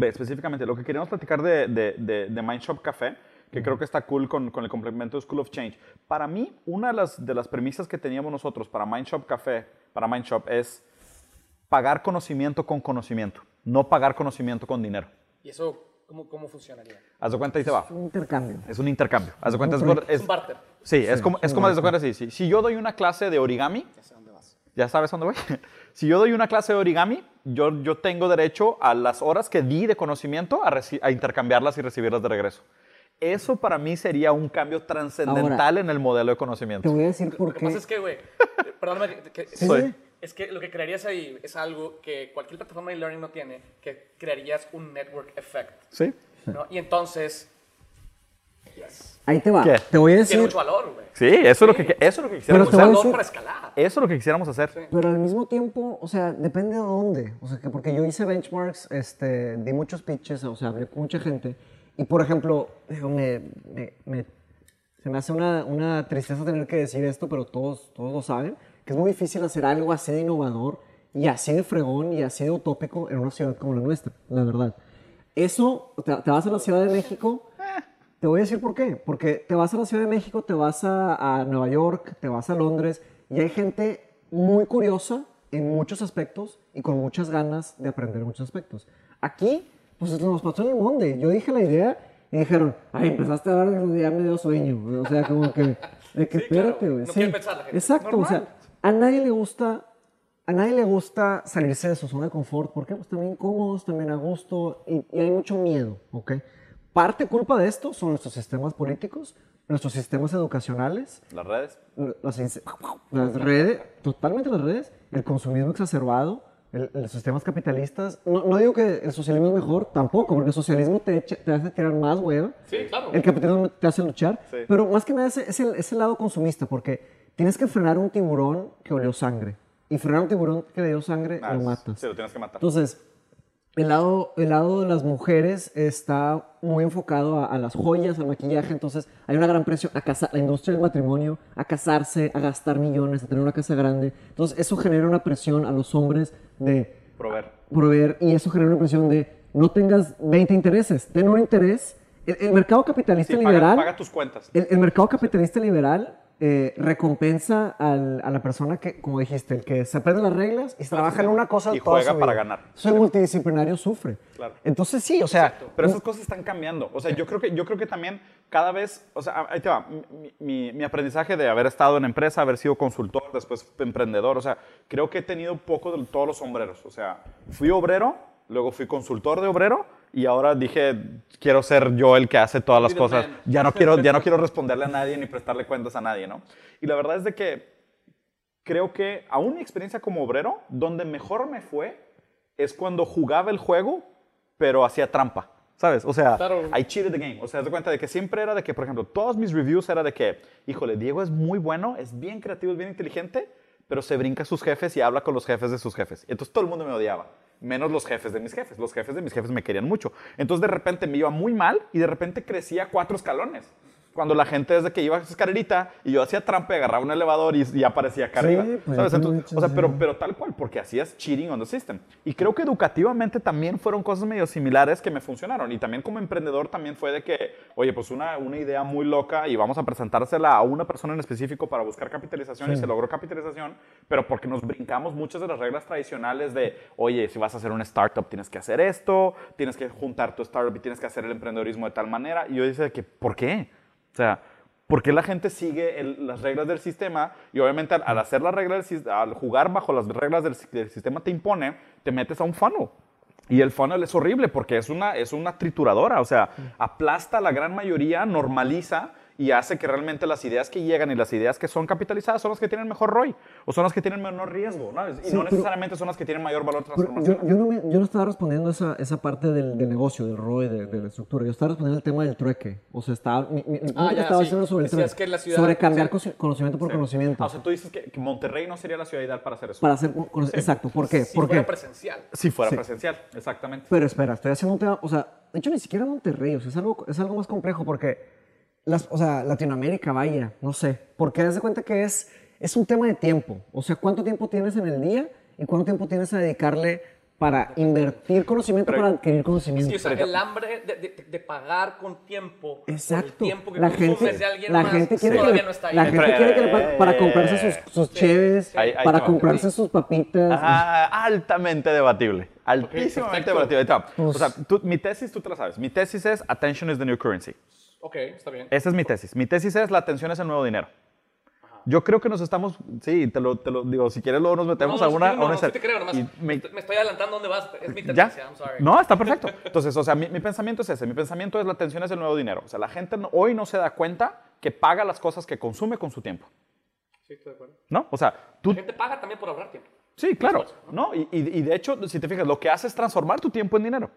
específicamente, lo que queríamos platicar de, de, de, de Mind Shop Café, que creo que está cool con, con el complemento de School of Change. Para mí, una de las, de las premisas que teníamos nosotros para Mind Shop Café, para Mind Shop, es pagar conocimiento con conocimiento, no pagar conocimiento con dinero. Y eso, ¿Cómo, cómo funcionaría? Haz de cuenta y te va. Un intercambio. Es un intercambio. Haz de cuenta, es, Un Es un barter. Sí, es como, es como haz de cuenta así. Si, si yo doy una clase de origami, Ya sé dónde vas. ¿ya sabes dónde voy? si yo doy una clase de origami, yo, yo tengo derecho a las horas que di de conocimiento a, a intercambiarlas y recibirlas de regreso. Eso para mí sería un cambio trascendental en el modelo de Te conocimiento. voy a decir por Lo que qué. pasa es que, güey, perdóname, que- que- Soy. es que lo que crearías ahí es algo que cualquier plataforma de learning no tiene, que crearías un network effect, ¿Sí? ¿no? Y entonces, yes, Ahí te va. ¿Qué? Te voy a tiene decir. mucho valor, güey. Sí, eso es lo que, eso es lo que quisiéramos te voy a hacer. Decir- para escalar. Eso es lo que quisiéramos hacer. Pero al mismo tiempo, o sea, depende de dónde. O sea, que porque yo hice benchmarks, este, di muchos pitches, o sea, hablé con mucha gente. Y por ejemplo, me, me- me- se me hace una, una tristeza tener que decir esto, pero todos, todos lo saben, que es muy difícil hacer algo así de innovador y así de fregón y así de utópico en una ciudad como la nuestra, la verdad. Eso, te, te vas a la Ciudad de México, te voy a decir por qué. Porque te vas a la Ciudad de México, te vas a, a Nueva York, te vas a Londres y hay gente muy curiosa en muchos aspectos y con muchas ganas de aprender muchos aspectos. Aquí, pues nos pasó en el monde. Yo dije la idea y dijeron, ay, empezaste a hablar y ya me dio sueño. O sea, como que, de que Sí, claro. espérate, güey. No quiere pensar la gente. Exacto, o sea, a nadie le gusta a nadie le gusta salirse de su zona de confort. ¿Por qué? Pues también cómodos, también a gusto y, y hay mucho miedo, ¿ok? Parte culpa de esto son nuestros sistemas políticos, nuestros sistemas educacionales, Las redes. las, las redes, totalmente las redes, el consumismo exacerbado, el- los sistemas capitalistas. No, no digo que el socialismo es mejor, tampoco, porque el socialismo te, echa- te hace tirar más hueva. Sí, claro. El capitalismo te hace luchar, Sí. pero más que nada es, es el, es el lado consumista, porque tienes que frenar un tiburón que olió sangre. Y frenar un tiburón que le dio sangre, Ah, lo matas. Sí, lo tienes que matar. Entonces, el lado, el lado de las mujeres está muy enfocado a, a las joyas, al maquillaje. Entonces, hay una gran presión a casar, la industria del matrimonio, a casarse, a gastar millones, a tener una casa grande. Entonces, eso genera una presión a los hombres de Proveer. proveer y eso genera una presión de no tengas 20 intereses, ten un interés. El, el mercado capitalista Sí, paga, liberal, paga tus cuentas. el, el mercado capitalista liberal eh, recompensa al- a la persona que, como dijiste, el que se aprende las reglas y trabaja en una cosa Y toda juega su para ganar. El multidisciplinario sufre. Claro. Entonces sí, o sea, Pero esas cosas están cambiando. O sea, yo creo que, yo creo que también cada vez, o sea, ahí te va, mi, mi- mi aprendizaje de haber estado en empresa, haber sido consultor, después emprendedor, o sea, creo que he tenido poco de todos los sombreros. O sea, fui obrero, luego fui consultor de obrero y ahora dije, quiero ser yo el que hace todas las cosas. Ya no quiero, ya no quiero responderle a nadie ni prestarle cuentas a nadie, ¿no? Y la verdad es de que creo que aún mi experiencia como obrero, donde mejor me fue es cuando jugaba el juego, pero hacía trampa. ¿Sabes? O sea, Claro. I cheated the game. O sea, de cuenta de que siempre era de que, por ejemplo, todos mis reviews era de que, híjole, Diego es muy bueno, es bien creativo, es bien inteligente, pero se brinca a sus jefes y habla con los jefes de sus jefes. Entonces todo el mundo me odiaba, menos los jefes de mis jefes. Los jefes de mis jefes me querían mucho. Entonces de repente me iba muy mal y de repente crecía cuatro escalones. Cuando la gente desde que iba a su escalerita y yo hacía trampa, y agarraba un elevador y, y aparecía acá Sí, arriba. pues, ¿Sabes? Entonces, o sea, sí. pero, pero tal cual, porque hacías cheating on the system. Y creo que educativamente también fueron cosas medio similares que me funcionaron. Y también como emprendedor también fue de que, oye, pues una, una idea muy loca y vamos a presentársela a una persona en específico para buscar capitalización y se logró capitalización, pero porque nos brincamos muchas de las reglas tradicionales de, oye, si vas a hacer una startup tienes que hacer esto, tienes que juntar tu startup y tienes que hacer el emprendedorismo de tal manera. Y yo dice que, ¿por qué? O sea, ¿Por qué la gente sigue el- las reglas del sistema? Y obviamente al, al hacer las reglas, del al jugar bajo las reglas del, si- del sistema te impone, te metes a un funnel. Y el funnel es horrible porque es una, es una trituradora, o sea, aplasta a la gran mayoría, normaliza y hace que realmente las ideas que llegan y las ideas que son capitalizadas son las que tienen mejor ROI o son las que tienen menor riesgo, ¿no? Y Sí, no pero- necesariamente son las que tienen mayor valor Pero transformacional. yo, yo, no me- yo no estaba respondiendo esa, esa parte del, del negocio, del ROI, de, de la estructura. Yo estaba respondiendo el tema del trueque. O sea, estaba, mi, mi- Ah, ya, estaba sí. haciendo sobre el trueque. que la ciudad- sobre cambiar sí. conocimiento por conocimiento. Ah, o sea, tú dices que, que Monterrey no sería la ciudad ideal para hacer eso. para hacer... Exacto. ¿Por qué? Si ¿Por fuera qué? presencial. si fuera Sí. presencial, exactamente. Pero espera, estoy haciendo un tema, o sea, de hecho ni siquiera Monterrey, o sea, es algo, es algo más complejo porque, las, o sea, Latinoamérica, vaya, no sé, porque das de cuenta que es, es un tema de tiempo, o sea, cuánto tiempo tienes en el día y cuánto tiempo tienes a dedicarle para invertir conocimiento, Pero- para adquirir conocimiento. Sí, o sea, el hambre de, de- de pagar con tiempo por el Exacto. tiempo que La gente, de alguien la más gente quiere que todavía le, no está ahí. la gente Pero- quiere que le paguen para comprarse sus, sus cheves, Ahí- ahí para comprarse sus papitas. Ajá, altamente debatible. Altísimamente perfecto. debatible. Va. Pues- o sea, tú- mi tesis, tú te la sabes. Mi tesis es Attention is the new currency. Ok, está bien. Esa es mi tesis. Mi tesis es la atención es el nuevo dinero. Yo creo que nos estamos, sí, te lo, te lo digo, si quieres luego nos metemos no, a no, una... sí, a no, una no, sí te creo, nomás me, me- estoy adelantando dónde vas, es mi ¿Ya? tendencia, I'm sorry. No, está perfecto. Entonces, o sea, mi, mi pensamiento es ese. Mi pensamiento es la atención es el nuevo dinero. O sea, la gente no- hoy no se da cuenta que paga las cosas que consume con su tiempo. Sí, estoy de acuerdo. ¿No? O sea, tú... La gente paga también por ahorrar tiempo. Sí, claro. ¿no? Y, y- y de hecho, si te fijas, lo que hace es transformar tu tiempo en dinero.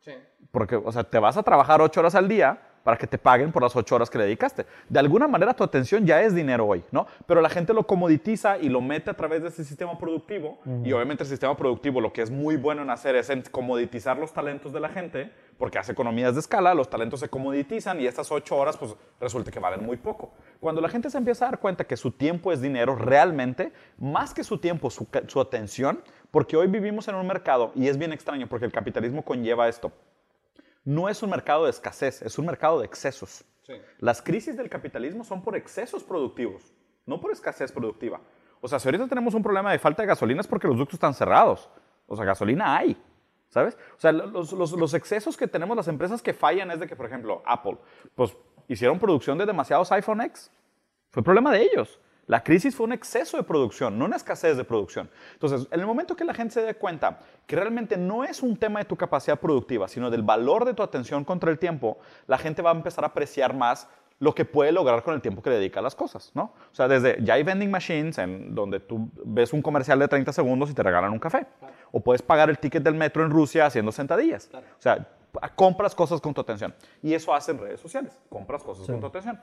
Sí. Porque, o sea, te vas a trabajar ocho horas al día para que te paguen por las ocho horas que le dedicaste. De alguna manera tu atención ya es dinero hoy, ¿no? Pero la gente lo comoditiza y lo mete a través de ese sistema productivo. Y obviamente el sistema productivo lo que es muy bueno en hacer es en comoditizar los talentos de la gente, porque hace economías de escala, los talentos se comoditizan y estas ocho horas pues resulta que valen muy poco. Cuando la gente se empieza a dar cuenta que su tiempo es dinero realmente, más que su tiempo, su, atención, porque hoy vivimos en un mercado y es bien extraño porque el capitalismo conlleva esto no es un mercado de escasez, es un mercado de excesos. Sí. Las crisis del capitalismo son por excesos productivos, no por escasez productiva. O sea, si ahorita tenemos un problema de falta de gasolina es porque los ductos están cerrados. O sea, gasolina hay, ¿sabes? O sea, los, los- los excesos que tenemos las empresas que fallan es de que, por ejemplo, Apple, pues hicieron producción de demasiados iPhone X. Fue problema de ellos. La crisis fue un exceso de producción, no una escasez de producción. Entonces, en el momento que la gente se dé cuenta que realmente no es un tema de tu capacidad productiva, sino del valor de tu atención contra el tiempo, la gente va a empezar a apreciar más lo que puede lograr con el tiempo que le dedica a las cosas, ¿no? O sea, desde ya hay vending machines en donde tú ves un comercial de 30 segundos y te regalan un café. O puedes pagar el ticket del metro en Rusia haciendo sentadillas. O sea, compras cosas con tu atención. Y eso hacen redes sociales. Compras cosas con tu atención.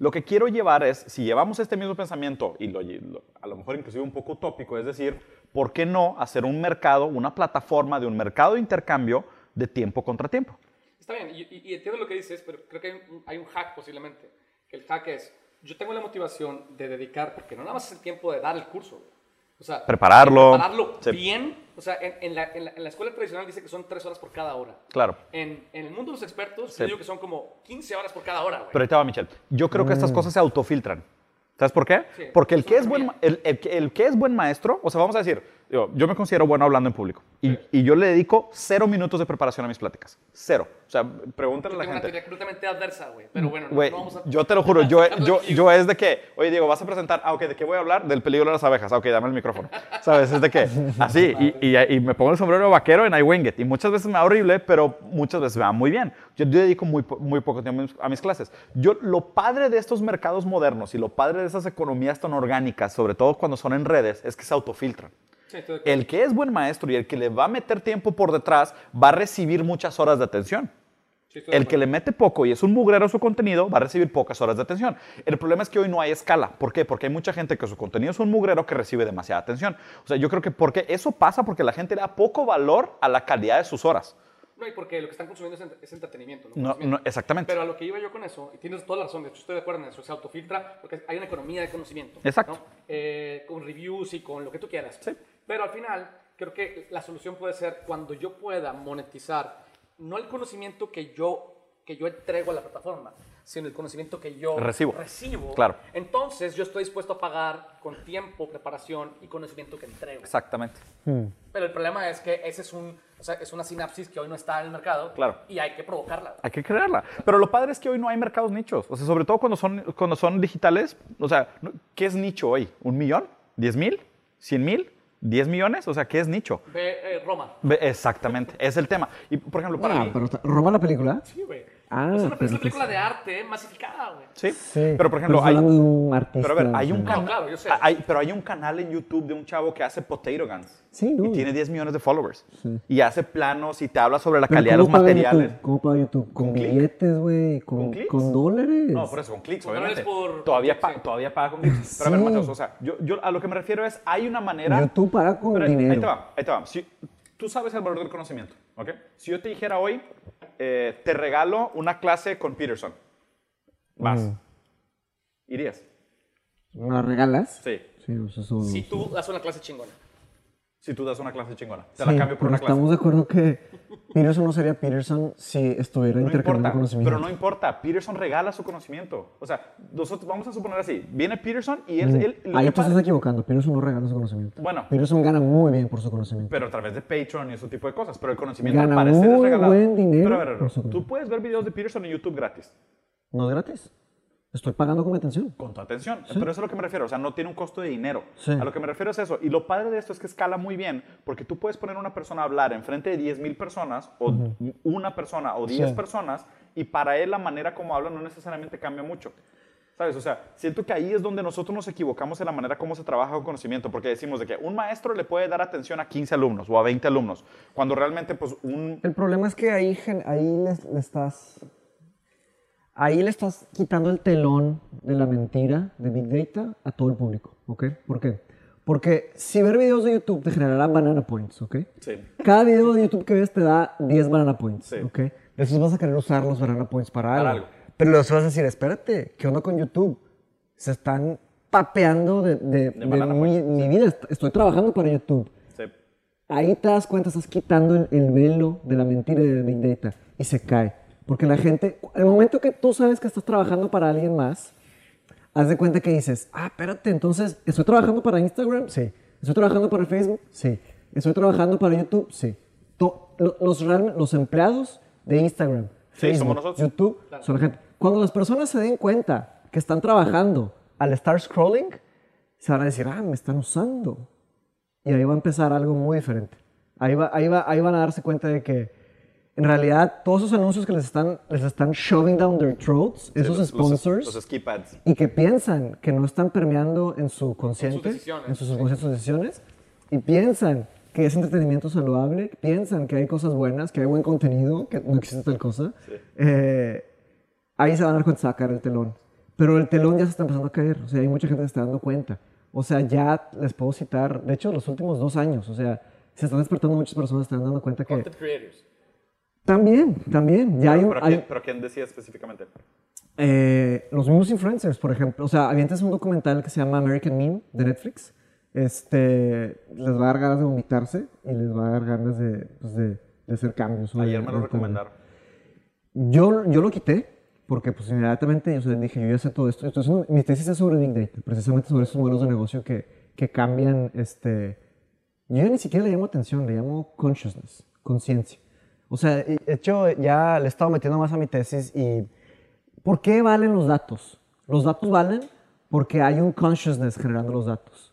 Lo que quiero llevar es, si llevamos este mismo pensamiento, y lo- lo- a lo mejor inclusive un poco utópico, es decir, ¿por qué no hacer un mercado, una plataforma de un mercado de intercambio de tiempo contra tiempo? Está bien, y, y- entiendo lo que dices, pero creo que hay un, hay un hack posiblemente. El hack es, yo tengo la motivación de dedicar, porque no nada más es el tiempo de dar el curso. Güey. O sea, Prepararlo. prepararlo Sí. bien. O sea, en, en la, en la- en la escuela tradicional dice que son tres horas por cada hora. Claro. En, en el mundo de los expertos, Sí. yo digo que son como 15 horas por cada hora, güey. Pero ahí te va, Michelle. Yo creo que estas cosas se autofiltran. ¿Sabes por qué? Sí, Porque el es que, es buen, el que es buen maestro, o sea, vamos a decir, digo, yo me considero bueno hablando en público y, y yo le dedico cero minutos de preparación a mis pláticas. Cero. O sea, pregúntale a la Tengo una gente. teoría completamente adversa, güey. Pero bueno, no- Güey, no vamos a... yo te lo juro, yo, yo, yo es de que, oye Diego, vas a presentar, ah, ok, ¿de qué voy a hablar? Del peligro de las abejas, ah, ok, dame el micrófono, ¿sabes? Es de que, así, y, y- y me pongo el sombrero vaquero en I wing it, y muchas veces me va horrible, pero muchas veces me va muy bien. Yo, yo dedico muy, muy poco tiempo a mis, a mis clases. Yo, lo padre de estos mercados modernos y lo padre de esas economías tan orgánicas, sobre todo cuando son en redes, es que se autofiltran. Sí. El que es buen maestro y el que le va a meter tiempo por detrás va a recibir muchas horas de atención. Sí, El que le mete poco y es un mugrero su contenido va a recibir pocas horas de atención. El problema es que hoy no hay escala. ¿Por qué? Porque hay mucha gente que su contenido es un mugrero que recibe demasiada atención. O sea, yo creo que porque eso pasa porque la gente le da poco valor a la calidad de sus horas. No, y porque lo que están consumiendo es, ent- es entretenimiento. ¿no? No, no, exactamente. Pero a lo que iba yo con eso, y tienes toda la razón, de hecho estoy de acuerdo en eso, se autofiltra porque hay una economía de conocimiento. Exacto. ¿no? Eh, con reviews y con lo que tú quieras. Sí. Pero al final, creo que la solución puede ser cuando yo pueda monetizar no el conocimiento que yo, que yo entrego a la plataforma, sino el conocimiento que yo Recibo. recibo. Claro. Entonces yo estoy dispuesto a pagar con tiempo, preparación y conocimiento que entrego. Exactamente. Pero el problema es que ese es, un, o sea, es una sinapsis que hoy no está en el mercado Claro. y hay que provocarla. Hay que crearla. Pero lo padre es que hoy no hay mercados nichos. O sea, sobre todo cuando son, cuando son digitales. O sea, ¿qué es nicho hoy? ¿Un millón? ¿Diez mil? ¿Cien mil? ¿Diez millones? O sea, ¿qué es nicho? Ve eh, Roma. Ve- Exactamente, es el tema. Y, por ejemplo, para Ah, mí... pero está- ¿Roba la película? Sí, güey. Ah, es una, pero es una pues- película de arte masificada, güey. Sí. Sí. Pero, por ejemplo, Pero hay... un artista. Pero a ver, hay un, sí. canal, claro, yo sé. hay- pero hay un canal en YouTube de un chavo que hace potato guns. Sí, no. Y tiene 10 millones de followers. Y hace planos y te habla sobre la Pero calidad de los ¿cómo paga materiales. YouTube? ¿Cómo paga YouTube? ¿Con, clic. billetes, güey? ¿Con, ¿Con clics? con dólares? No, por eso, con clics, Con obviamente. dólares por- todavía, sí. pa- todavía paga con clics. Pero a ver, Sí. Mateos, o sea, yo, yo a lo que me refiero es, hay una manera... YouTube paga con Pero dinero. Ahí te va, ahí te va. Si, tú sabes el valor del conocimiento, ¿ok? Si yo te dijera hoy, eh, te regalo una clase con Peterson, vas. Mm. ¿Irías? ¿Me la regalas? Sí. Si tú das una clase chingona. Si tú das una clase chingona. Te Sí, la cambio por una clase. estamos de acuerdo que Peterson no sería Peterson si estuviera No intercambiando importa, conocimiento. pero no importa. Peterson regala su conocimiento. O sea, nosotros vamos a suponer así. Viene Peterson y él... él- lo Ahí pasa- estás equivocando. Peterson no regala su conocimiento. Bueno. Peterson gana muy bien por su conocimiento. pero a través de Patreon y ese tipo de cosas. Pero el conocimiento Gana al parecer es muy regalado. buen dinero Pero a ver, tú puedes ver videos de Peterson en YouTube gratis. No es gratis. Estoy pagando con atención. Con tu atención. Pero eso es a lo que me refiero. O sea, no tiene un costo de dinero. Sí. A lo que me refiero es eso. Y lo padre de esto es que escala muy bien. Porque tú puedes poner a una persona a hablar enfrente de 10 mil personas, o una persona, o 10 Sí. personas, y para él la manera como habla no necesariamente cambia mucho. ¿Sabes? O sea, siento que ahí es donde nosotros nos equivocamos en la manera como se trabaja con conocimiento, porque decimos de que un maestro le puede dar atención a 15 alumnos o a 20 alumnos, cuando realmente, pues, un... El problema es que ahí, ahí le estás. Ahí le estás quitando el telón de la mentira de Big Data a todo el público, ¿ok? ¿Por qué? Porque si ver videos de YouTube te generará banana points, ¿ok? Sí. Cada video de YouTube que ves te da 10 banana points, Sí. ¿ok? Después vas a querer usar los banana points para algo. algo. Pero luego vas a decir, espérate, ¿qué onda con YouTube? Se están papeando de, de- de mi, mi vida. Est- Estoy trabajando para YouTube. Sí. Ahí te das cuenta, estás quitando el, el velo de la mentira de Big Data y se cae. Porque la gente, el momento que tú sabes que estás trabajando para alguien más, haz de cuenta que dices, ah, espérate, entonces, ¿estoy trabajando para Instagram? Sí. ¿Estoy trabajando para Facebook? Sí. ¿Estoy trabajando para YouTube? Sí. Los, los empleados de Instagram, Sí, Facebook, somos nosotros. YouTube, son la gente. Cuando las personas se den cuenta que están trabajando al estar scrolling, se van a decir, ah, me están usando. Y ahí va a empezar algo muy diferente. Ahí, va, ahí, va, ahí van a darse cuenta de que en realidad todos esos anuncios que les están, les están shoving down their throats, esos Los- sponsors, Los, los skip ads. y que piensan que no están permeando en su consciente, en sus subconscientes, sus decisiones, y piensan que es entretenimiento saludable, piensan que hay cosas buenas, que hay buen contenido, que no existe tal cosa, eh, ahí se van a dar cuenta, caer el telón. Pero el telón ya se está empezando a caer, o sea, hay mucha gente que se está dando cuenta. O sea, ya les puedo citar, de hecho, los últimos dos años, o sea, se están despertando muchas personas, se están dando cuenta que... Content creators. También, también, ya hay, un- pero, hay- ¿quién, pero ¿quién decía específicamente? eh, los mismos influencers, por ejemplo. O sea, había antes un documental que se llama American Meme de Netflix. Este, les va a dar ganas de vomitarse y les va a dar ganas de, pues, de, de hacer cambios. Ayer me lo de- recomendaron. Yo, yo lo quité porque pues inmediatamente yo dije, yo ya sé todo esto. Entonces mi tesis es sobre Big Data, precisamente sobre esos modelos de negocio que, que cambian, este, yo ya ni siquiera le llamo atención, le llamo consciousness, conciencia. O sea, de hecho ya le he estado metiendo más a mi tesis y ¿por qué valen los datos? Los datos valen porque hay un consciousness generando los datos.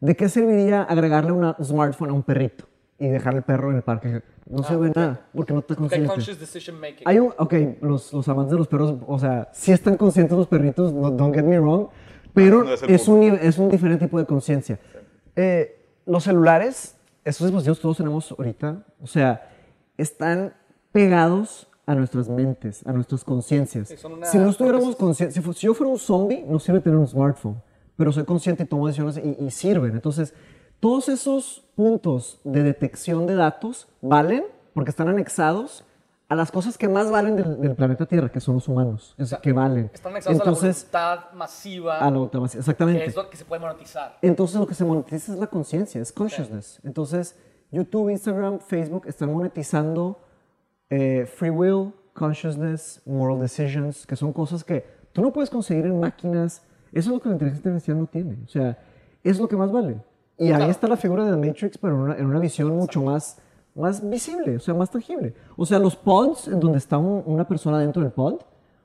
¿De qué serviría agregarle un smartphone a un perrito y dejar el perro en el parque? No sirve de nada porque no está consciente. conscious decision making. Hay un, ok, los, los amantes de los perros, o sea, sí están conscientes los perritos, no, don't get me wrong, pero No es el es, un, punto. nive- es un diferente tipo de conciencia. Eh, los celulares, esos dispositivos todos tenemos ahorita, o sea, están pegados a nuestras mentes, a nuestras conciencias. Sí, si no estuviéramos conscientes, si, si yo fuera un zombie, no sirve tener un smartphone, pero soy consciente y tomo decisiones y, y sirven. Entonces, todos esos puntos de detección de datos valen porque están anexados a las cosas que más valen del, del planeta Tierra, que son los humanos, es que valen. Están anexados Entonces, a la voluntad masiva, a la automática, exactamente. que es lo que se puede monetizar. Entonces lo que se monetiza es la conciencia, es consciousness. Entonces YouTube, Instagram, Facebook están monetizando eh, free will, consciousness, moral decisions, que son cosas que tú no puedes conseguir en máquinas. Eso es lo que la inteligencia artificial no tiene. O sea, es lo que más vale. Y ahí está la figura de The Matrix, pero en una, en una visión mucho más, más visible, o sea, más tangible. O sea, los pods en donde está un- una persona dentro del pod,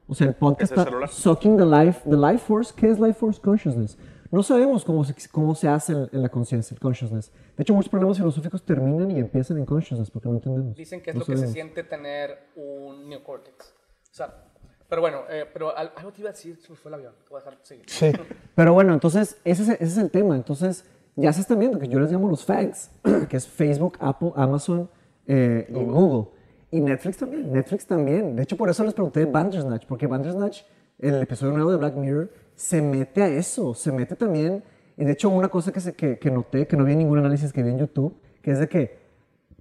o sea, el pod que el está sucking the life, the life force. ¿Qué es life force consciousness? No sabemos cómo se, cómo se hace en, en la conciencia, el consciousness. De hecho, muchos problemas filosóficos terminan y empiezan en consciousness porque no entendemos. Dicen que es No lo que se sabemos. siente tener un neocórtex. O sea, pero bueno, eh, pero al- algo te iba a decir, se me fue el avión. Te voy a dejar seguir. Sí. Pero bueno, entonces, ese es, ese es el tema. Entonces, ya se están viendo que yo les llamo los fags, que es Facebook, Apple, Amazon eh, y Google. Y Netflix también, Netflix también. De hecho, por eso les pregunté de Bandersnatch, porque Bandersnatch, el episodio nuevo de Black Mirror, se mete a eso, se mete también. Y de hecho, una cosa que, se, que, que noté, que no vi en ningún análisis que vi en YouTube, que es de que,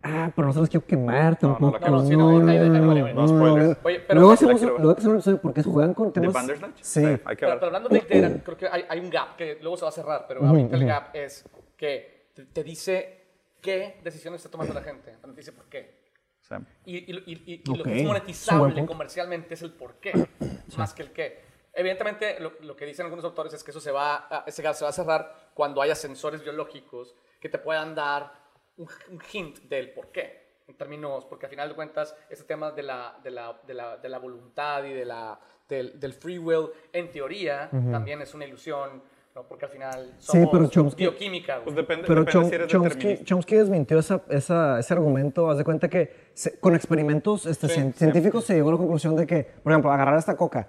ah, pero no se los quiero quemar tampoco. No, no, no, pero- luego hacemos, un episodio porque juegan con ¿De temas... Bandersnatch? Sí. hay que Pero, pero hablando de Data, creo que hay, hay un gap que luego se va a cerrar, pero ahorita el gap es que te, te dice qué decisiones está tomando la gente. Donde te dice por qué. Sí. Y, y- y- y- y lo que es monetizable comercialmente es el por qué, más que el qué. Evidentemente, lo, lo que dicen algunos autores es que eso se va, a, ese gas se va a cerrar cuando haya sensores biológicos que te puedan dar un, un hint del por qué. En términos, porque al final de cuentas, este tema de la, de la, de la, de la voluntad y de la, del, del free will, en teoría, también es una ilusión, ¿no? porque al final Sí, somos pero Chomsky- bioquímica. güey. Pues depende, Pero depende Chom- si eres Chomsky. Chomsky desmintió esa, esa- ese argumento. Haz de cuenta que se- con experimentos este, Sí, cien- sí. científicos se llegó a la conclusión de que, por ejemplo, agarrar esta coca.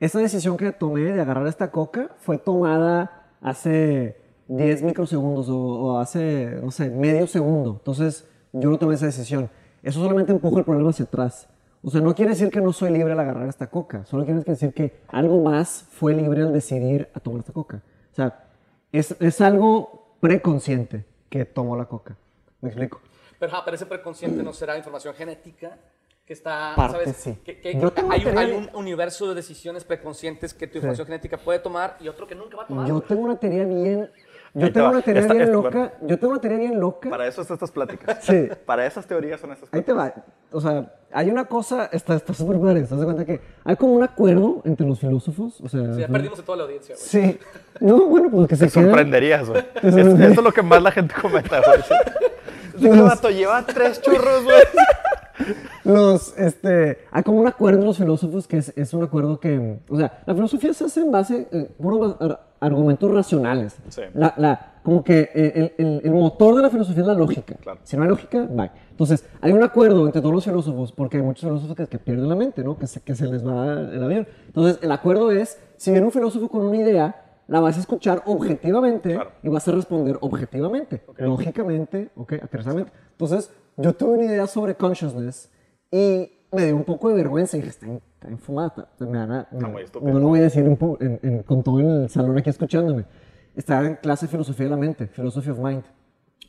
Esa decisión que tomé de agarrar esta coca fue tomada hace 10 microsegundos o, hace, no sé, medio segundo. Entonces, yo no tomé esa decisión. Eso solamente empuja el problema hacia atrás. O sea, no quiere decir que no soy libre al agarrar esta coca. Solo quiere decir que algo más fue libre al decidir a tomar esta coca. O sea, es, es algo preconsciente que tomó la coca. ¿Me explico? Pero, ajá, pero ese preconsciente no será información genética que está, Parte ¿sabes? sí. Que, que- Yo que tengo hay, un, teoría hay de- un universo de decisiones preconscientes que tu información genética puede tomar y otro que nunca va a tomar. Yo tengo una teoría bien... Yo Ahí tengo una teoría Esta- bien esta- loca. Yo tengo una teoría bien loca. Para eso son estas pláticas. Sí. Para esas teorías son estas Ahí te va. O sea, hay una cosa... Está está súper padre. ¿Te das cuenta que hay como un acuerdo entre los filósofos? O sea... Sí, ya ¿no? perdimos a toda la audiencia, güey. Sí. No, bueno, pues que se Te sorprenderías, güey. Es- Esto es lo que más la gente comenta, güey. Este vato lleva tres churros, güey. Los, este, hay como un acuerdo de los filósofos que es, es un acuerdo que, o sea, la filosofía se hace en base puros ar- argumentos racionales. Sí. La, la, como que el, el- el motor de la filosofía es la lógica. Claro. Si no hay lógica, bye. Entonces, hay un acuerdo entre todos los filósofos, porque hay muchos filósofos que, que pierden la mente, ¿no? Que se, que se les va el avión. Entonces, el acuerdo es, si viene un filósofo con una idea, la vas a escuchar objetivamente Claro. y vas a responder objetivamente, lógicamente, ok, aterrizadamente. Entonces, yo tuve una idea sobre consciousness y me dio un poco de vergüenza y dije, está, está enfumada, me van a- estúpido. no lo voy a decir en en- en- con todo el salón aquí escuchándome. Estaba en clase de filosofía de la mente, philosophy of mind.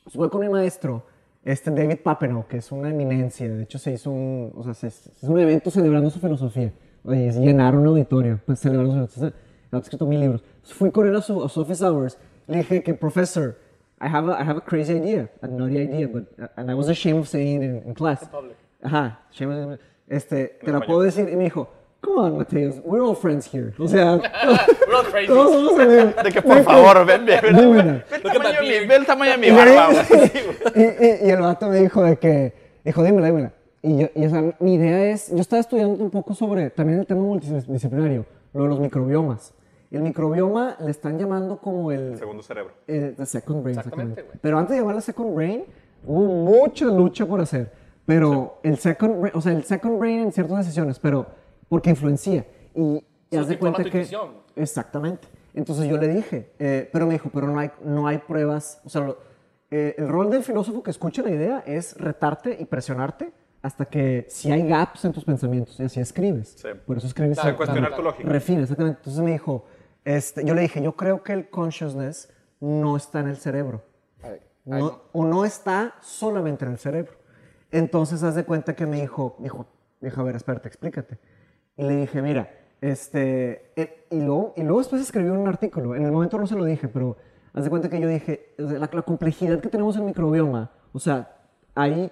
Pues fue con mi maestro, este David Papineau, que es una eminencia. De hecho, se hizo un, o sea, se, se hizo un evento celebrando su filosofía. Oye, llenaron un auditorio, pues celebrando su filosofía. Ha escrito mil libros. Entonces, fui con él a su, a su office hours. Le dije que, professor, I have a, I have a crazy idea, a naughty idea, but, and I was ashamed of saying it in, in class. public. Ajá, ashamed of- este, te la puedo decir. Y me dijo, come on, Mateus, we're all friends here. O sea, We're all crazy. todos somos amigos. De que, por favor, ven, ven, ven. Ve el Look at tamaño de mi- beard. ve el tamaño de mi Y, barba, y el vato me dijo de que, dijo, dímela, dímela. Y, yo, y o sea, mi idea es, yo estaba estudiando un poco sobre también el tema multidisciplinario, lo de los microbiomas. El microbioma le están llamando como el, Segundo cerebro. el the second brain, Exactamente, güey. Pero antes de llamarle second brain, hubo mucha lucha por hacer. Pero el second brain, o sea, el second brain en ciertas decisiones, pero porque influencia. Y, y haz de cuenta que... intuición. Exactamente. Entonces yo le dije, eh, pero me dijo, pero no hay, no hay pruebas. O sea, lo- eh, el rol del filósofo que escucha la idea es retarte y presionarte hasta que si hay gaps en tus pensamientos y así escribes. Sí. Por eso escribes. Claro, cuestionar tu lógica. Refina, exactamente. Entonces me dijo, este, yo le dije, yo creo que el consciousness no está en el cerebro. No- o no está solamente en el cerebro. Entonces, haz de cuenta que me dijo, dijo, dijo, a ver, espérate, explícate. Y le dije, mira, este, eh, y, luego, y luego después escribió un artículo. En el momento no se lo dije, pero haz de cuenta que yo dije, la, la complejidad que tenemos en el microbioma, o sea, ahí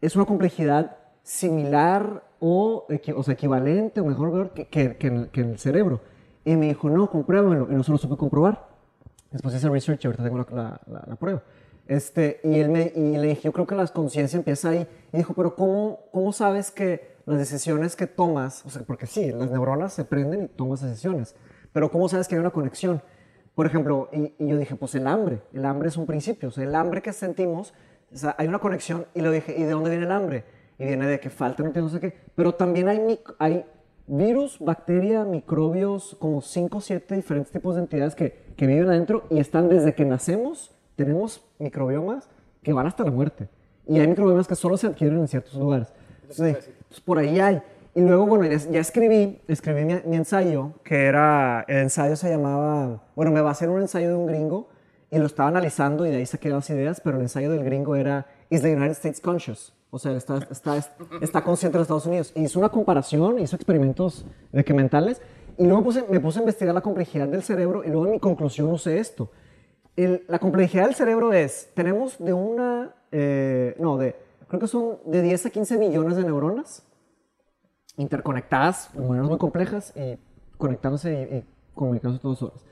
es una complejidad similar o, o sea, equivalente o mejor que, que, que en, que en el cerebro. Y me dijo, no, compruébalo. Y no se lo supe comprobar. Después hice research y ahorita tengo la, la- la- la prueba. Este, y, él me, y le dije, yo creo que la conciencia empieza ahí. Y dijo, pero ¿cómo, ¿cómo sabes que las decisiones que tomas, o sea, porque sí, las neuronas se prenden y tomas decisiones, pero ¿cómo sabes que hay una conexión? Por ejemplo, y, y yo dije, pues el hambre, el hambre es un principio, o sea, el hambre que sentimos, o sea, hay una conexión y lo dije, ¿y de dónde viene el hambre? Y viene de que falta no sé qué, pero también hay, hay virus, bacteria, microbios, como 5 o 7 diferentes tipos de entidades que, que viven adentro y están desde que nacemos, tenemos microbiomas que van hasta la muerte. Y hay microbiomas que solo se adquieren en ciertos lugares. Entonces, pues por ahí hay. Y luego, bueno, ya, ya escribí, escribí mi, mi ensayo, que era, el ensayo se llamaba, bueno, me basé en un ensayo de un gringo y lo estaba analizando y de ahí saqué las ideas, pero el ensayo del gringo era, ¿Is the United States conscious? O sea, está, está, está consciente de Estados Unidos. Hizo una comparación, hizo experimentos de que mentales, y luego puse- me puse a investigar la complejidad del cerebro, y luego en mi conclusión usé esto. El- la complejidad del cerebro es, tenemos de una eh, no, de, creo que son de 10 a 15 millones de neuronas interconectadas de maneras muy complejas y conectándose y, y comunicándose todas horas.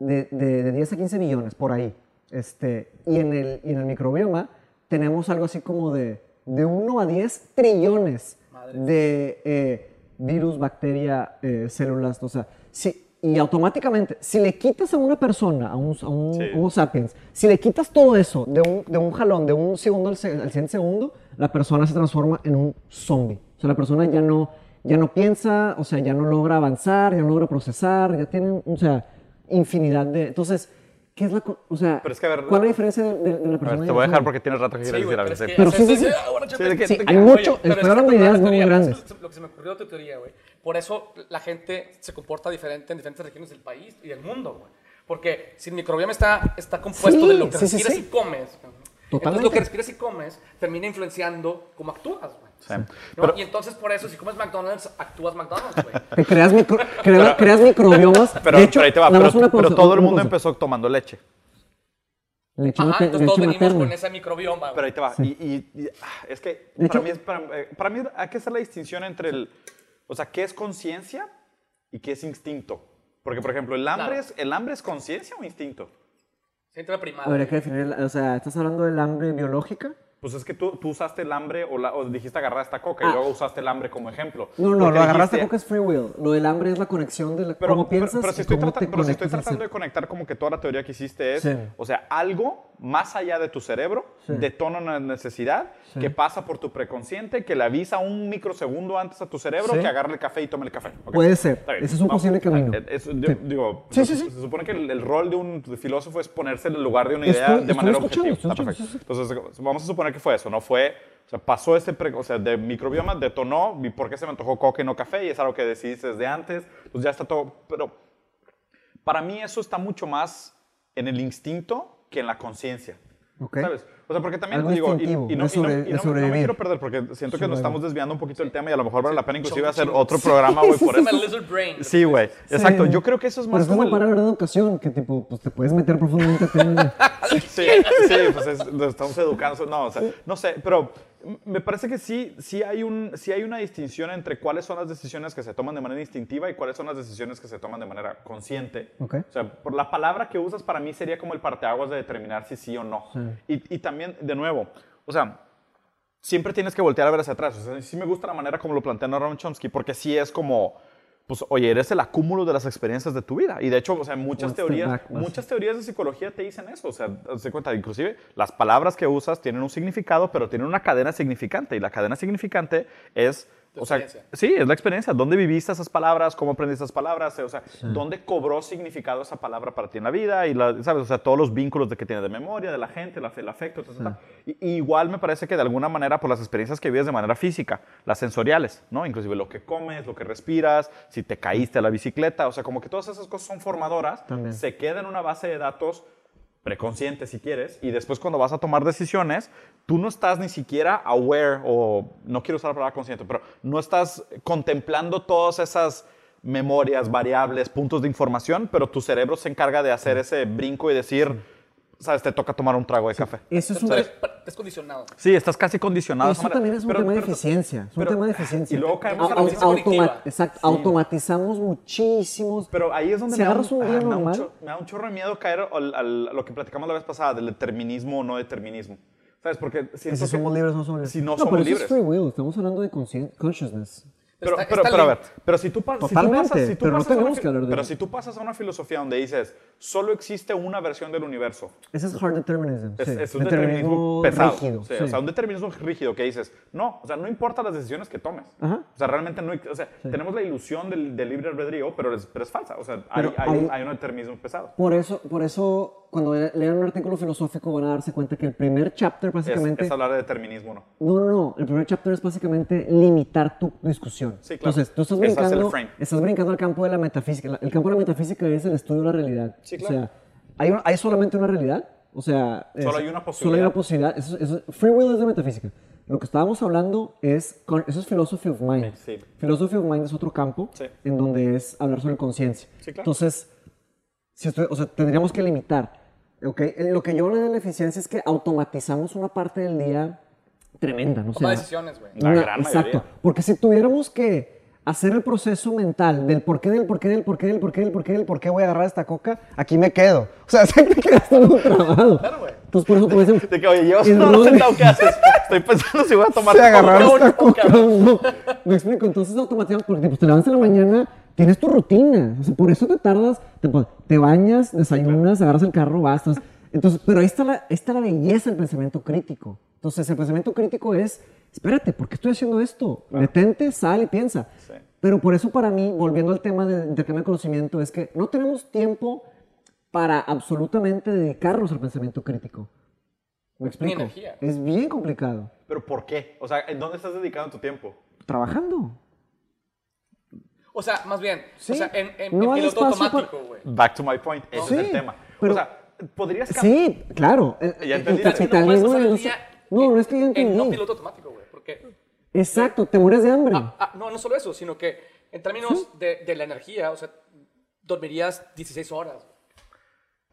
De, de, de 10 a 15 millones, por ahí. Este, y, en el, y en el microbioma tenemos algo así como de, de 1 a 10 trillones de eh, virus, bacteria, eh, células, o sea, si, y automáticamente, si le quitas a una persona, a un, a un Sí. Homo sapiens, si le quitas todo eso de un, de un jalón, de un segundo al, al siguiente segundo, la persona se transforma en un zombie. O sea, la persona ya no, ya no piensa, o sea, ya no logra avanzar, ya no logra procesar, ya tiene, o sea, infinidad de... Entonces, ¿qué es la... O sea, Pero es que, a ver, ¿cuál es la diferencia de, de- de la A persona? ver, y te voy a dejar porque tienes rato que quieres decir pero algo. es sí. que... Pero sí, sí, sí. ah, hay mucho, que hablando de ideas muy es Lo que se me ocurrió tu teoría, güey. Por eso la gente se comporta diferente en diferentes regiones del país y del mundo, güey. Porque si el microbioma está, está compuesto Sí, de lo que respiras sí. y comes, entonces Totalmente. lo que respiras y comes termina influenciando cómo actúas, güey. Sí. ¿No? Pero- y entonces por eso si comes McDonald's, actúas McDonald's, güey. Te creas, micro- crea- creas microbiomas. Pero, de hecho, pero ahí te va, pero, pero todo el mundo empezó tomando leche. Leche, Ajá, entonces todos venimos materna. con ese microbioma, güey. Pero ahí te va. Y, y- y, ah, es que para, hecho- mí es, para, eh, para mí hay que hacer la distinción entre el. O sea, ¿qué es conciencia y qué es instinto? Porque, por ejemplo, ¿el hambre, Claro. es, ¿el hambre es conciencia o instinto? Siente la primaria. Habría que definir, o sea, ¿estás hablando del hambre biológica? Pues es que tú, tú usaste el hambre o, la- o dijiste agarrar esta coca y Ah. luego usaste el hambre como ejemplo. No, no, lo agarraste dijiste- porque es free will. Lo del hambre es la conexión de la, Pero, cómo pero- piensas pero si y estoy, cómo pero si estoy tratando de conectar como que toda la teoría que hiciste es, Sí. o sea, algo más allá de tu cerebro Sí. detona una necesidad Sí. que pasa por tu preconsciente, que le avisa un microsegundo antes a tu cerebro que agarre el café y tome el café. Ok. Puede ser. Ese es un Vamos. posible camino. Eh, es- Sí. Digo, Sí, se, se supone que el, el rol de un filósofo es ponerse en el lugar de una Estoy- idea de estoy manera escuchando, objetiva. Entonces, vamos a suponer que fue eso, no fue, o sea, pasó este, pre- o sea, de microbioma, detonó, vi por qué se me antojó coca y no café, y es algo que decidiste desde antes, pues ya está todo, pero para mí eso está mucho más en el instinto que en la conciencia. Ok. ¿Sabes? O sea, porque también Algo digo, y, no, y no- y no- no me quiero perder porque siento que nos estamos desviando un poquito del tema y a lo mejor vale la pena inclusive hacer otro programa, güey, por eso. lizard brain. Sí, güey, exacto. Sí. Yo creo que eso es más eso como no el- para hablar de educación, que tipo, pues te puedes meter profundamente a temas Sí, sí, pues es- nos estamos educando. No, o sea, no sé, pero me parece que sí, sí, hay un, sí hay una distinción entre cuáles son las decisiones que se toman de manera instintiva y cuáles son las decisiones que se toman de manera consciente. Ok. O sea, por la palabra que usas para mí sería como el parteaguas de determinar si sí o no. Y, y también, de nuevo, o sea, siempre tienes que voltear a ver hacia atrás. O sea, sí me gusta la manera como lo plantea Noam Chomsky, porque sí es como, pues, oye, eres el acúmulo de las experiencias de tu vida. Y de hecho, o sea, muchas teorías, muchas teorías de psicología te dicen eso. O sea, se cuenta, inclusive las palabras que usas tienen un significado, pero tienen una cadena significante. Y la cadena significante es, o sea, sí, es la experiencia. ¿Dónde viviste esas palabras? ¿Cómo aprendiste esas palabras? O sea, ¿dónde cobró significado esa palabra para ti en la vida? Y, la, ¿sabes? O sea, todos los vínculos de que tiene de memoria, de la gente, la fe, el afecto. Y, y igual me parece que de alguna manera por las experiencias que vives de manera física, las sensoriales, ¿no? Inclusive lo que comes, lo que respiras, si te caíste a la bicicleta, o sea, como que todas esas cosas son formadoras, También. se queda en una base de datos preconsciente si quieres, y después cuando vas a tomar decisiones, tú no estás ni siquiera aware, o no quiero usar la palabra consciente, pero no estás contemplando todas esas memorias, variables, puntos de información, pero tu cerebro se encarga de hacer ese brinco y decir, sabes, te toca tomar un trago de café. Eso es un... Entonces, es condicionado. Sí, estás casi condicionado. de Eso también es un Pero- tema de pero- eficiencia. Es un pero- tema de eficiencia. Y luego caemos a la Au- misma automa-. Exacto. Automatizamos muchísimos. Pero ahí es donde Si me, da agarras un ah, día me da normal- cho- me da un chorro de miedo caer al, al- a lo que platicamos la vez pasada, del determinismo o no determinismo. ¿Sabes? Porque si somos libres o no somos libres. Si no, pero somos eso libres. es free will. Estamos hablando de consciousness. Pero, Está- pero, está pero a ver, pero si tú, pas- si tú Totalmente, pasas, si tú pero no pasas a una tenemos que hablar de pero si tú pasas a una filosofía donde dices, solo existe una versión del universo, Ese es hard determinism. es, sí. es un determinismo, determinismo pesado. rígido. sí, sí. O sea, un determinismo rígido que dices, no, o sea, no importa las decisiones que tomes. Ajá. O sea, realmente no, o sea, tenemos la ilusión del, del libre albedrío, pero es, pero es falsa. O sea, hay, hay, hay un determinismo pesado. Por eso, por eso, cuando le- lean un artículo filosófico van a darse cuenta que el primer chapter Es, básicamente... es hablar de determinismo, ¿no? No, no, no. El primer chapter es básicamente limitar tu discusión. Sí, claro. Entonces, tú estás es brincando, frame. estás brincando al campo de la metafísica. El campo de la metafísica es el estudio de la realidad. Sí, claro. O sea, ¿hay, un- hay solamente una realidad? O sea, Solo es- hay una Solo hay posibilidad. una posibilidad. Eso, eso- free will es de metafísica. Lo que estábamos hablando es, eso es philosophy of mind. Sí. Philosophy of mind es otro campo Sí. en donde es hablar sobre conciencia. Sí, claro. Entonces, si estoy- o sea, tendríamos que limitar. ¿Ok? Eh, Lo que yo hablo de la eficiencia es que automatizamos una parte del día tremenda, ¿no? O Toma sea, decisiones, güey. La gran exacto. mayoría. Porque si tuviéramos que hacer el proceso mental del por qué, del por qué, del por qué, del por qué, del por qué, del por qué voy a agarrar esta coca, aquí me quedo. O sea, siempre quedas todo trabado. Claro, güey. Entonces, por eso tú dices, De que, oye, llevas no- sentado, ¿qué haces? Estoy pensando si voy a tomar de agarrar esta Coca, coca. No, me explico. Entonces, automatizamos porque pues, te levantas en la mañana, tienes tu rutina. O sea, por eso te tardas, te, te bañas, desayunas, agarras el carro, vas. Entonces, pero ahí está, la, ahí está la belleza del pensamiento crítico. Entonces, el pensamiento crítico es, espérate, ¿por qué estoy haciendo esto? Detente, sal y piensa. Sí. Pero por eso para mí, volviendo al tema del intercambio de conocimiento, es que no tenemos tiempo para absolutamente dedicarnos al pensamiento crítico. ¿Me explico? energía. Es bien complicado. ¿Pero por qué? O sea, ¿en dónde estás dedicando tu tiempo? Trabajando. O sea, más bien, Sí. o sea, en, en, No en piloto automático, güey. Back to my point. Ese Sí, es el tema. pero- o sea, podrías cambiar. Sí, claro. Ya entendí. No capitalismo pasar de el día No, en- no es que ya En entendí. no piloto automático, güey. Porque, Exacto, te mueres de hambre. ah, ah, no, no solo eso, sino que en términos de, de la energía, o sea, dormirías 16 horas.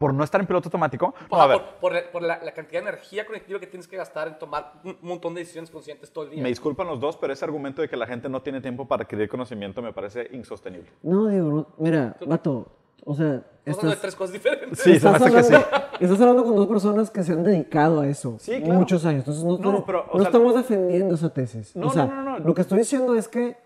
¿Por no estar en piloto automático? No, Por, a ver. por- por- por la, la cantidad de energía cognitiva que tienes que gastar en tomar un montón de decisiones conscientes todo el día. Me disculpan los dos, pero ese argumento de que la gente no tiene tiempo para adquirir conocimiento me parece insostenible. No, digo, no, mira, vato, o sea, Estamos hablando de estás, tres cosas diferentes. Sí, estás, hace que sí. hablando, estás hablando con dos personas que se han dedicado a eso Sí, claro. muchos años. Entonces, no, No, no- pero, no sea- estamos defendiendo esa tesis. No, o sea, no, no, no. Lo que estoy diciendo es que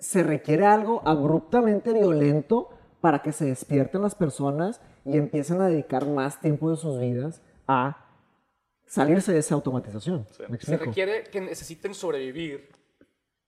se requiere algo abruptamente violento para que se despierten las personas y empiecen a dedicar más tiempo de sus vidas a salirse de esa automatización. ¿Me Se requiere que necesiten sobrevivir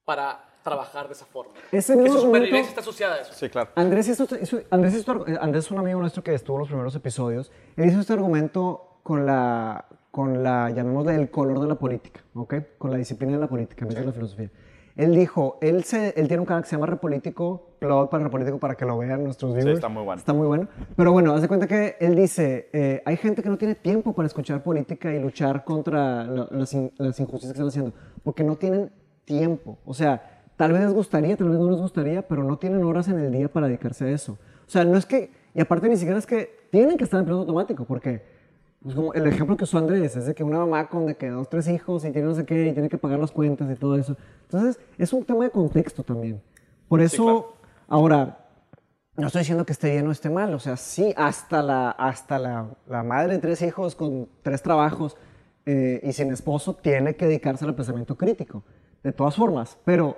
para trabajar de esa forma. Ese que mismo su supervivencia argumento- está asociada a eso. Sí, claro. Andrés, hizo, hizo- Andrés, hizo- eh, Andrés es un amigo nuestro que estuvo en los primeros episodios. Él hizo este argumento con la, con la llamémosle, el color de la política, ¿ok? Con la disciplina de la política, en vez de la filosofía. Él dijo, él, se, él tiene un canal que se llama Repolítico, plug para Repolítico para que lo vean nuestros viewers. está muy bueno. Está muy bueno. Pero bueno, haz de cuenta que él dice, eh, hay gente que no tiene tiempo para escuchar política y luchar contra la- las, in- las injusticias que están haciendo, porque no tienen tiempo. O sea, tal vez les gustaría, tal vez no les gustaría, pero no tienen horas en el día para dedicarse a eso. O sea, no es que, y aparte ni siquiera es que tienen que estar en piloto automático, porque pues, como el ejemplo que usó Andrés es de que una mamá con de que dos, tres hijos y tiene no sé qué, y tiene que pagar las cuentas y todo eso. Entonces, es un tema de contexto también. Por eso, claro. ahora, no estoy diciendo que esté bien o esté mal, o sea, sí, hasta la, hasta la, la madre de tres hijos con tres trabajos eh, y sin esposo tiene que dedicarse al pensamiento crítico, de todas formas, pero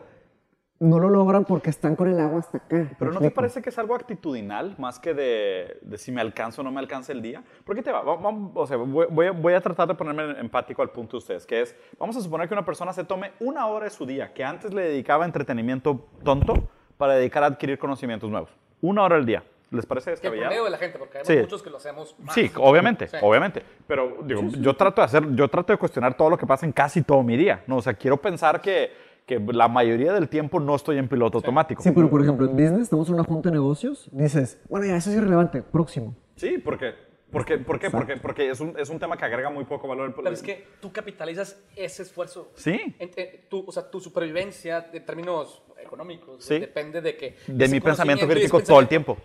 no lo logran porque están con el agua hasta acá. ¿me Pero ¿no te parece que es algo actitudinal más que de, de si me alcanza o no me alcanza el día? ¿Por qué te va? O sea, voy, voy a- tratar de ponerme empático al punto de ustedes, que es, vamos a suponer que una persona se tome una hora de su día, que antes le dedicaba entretenimiento tonto, para dedicar a adquirir conocimientos nuevos. Una hora al día. ¿Les parece Que el descabellado? promedio de la gente, porque hay Sí. muchos que lo hacemos más. Sí, obviamente, Sí. obviamente. Pero digo, yo trato de hacer, yo trato de cuestionar todo lo que pasa en casi todo mi día. ¿no? O sea, quiero pensar que, que la mayoría del tiempo no estoy en piloto automático. Sí, pero por ejemplo, en business, estamos en una junta de negocios, dices, bueno, ya, eso es irrelevante, próximo. Sí, ¿por qué? ¿Por qué? ¿Por qué? Porque, porque es, un, es un tema que agrega muy poco valor. al- Pero es que tú capitalizas ese esfuerzo. Sí. En- en- tu, o sea, tu supervivencia en términos económicos Sí. depende de que... De mi pensamiento crítico todo el tiempo.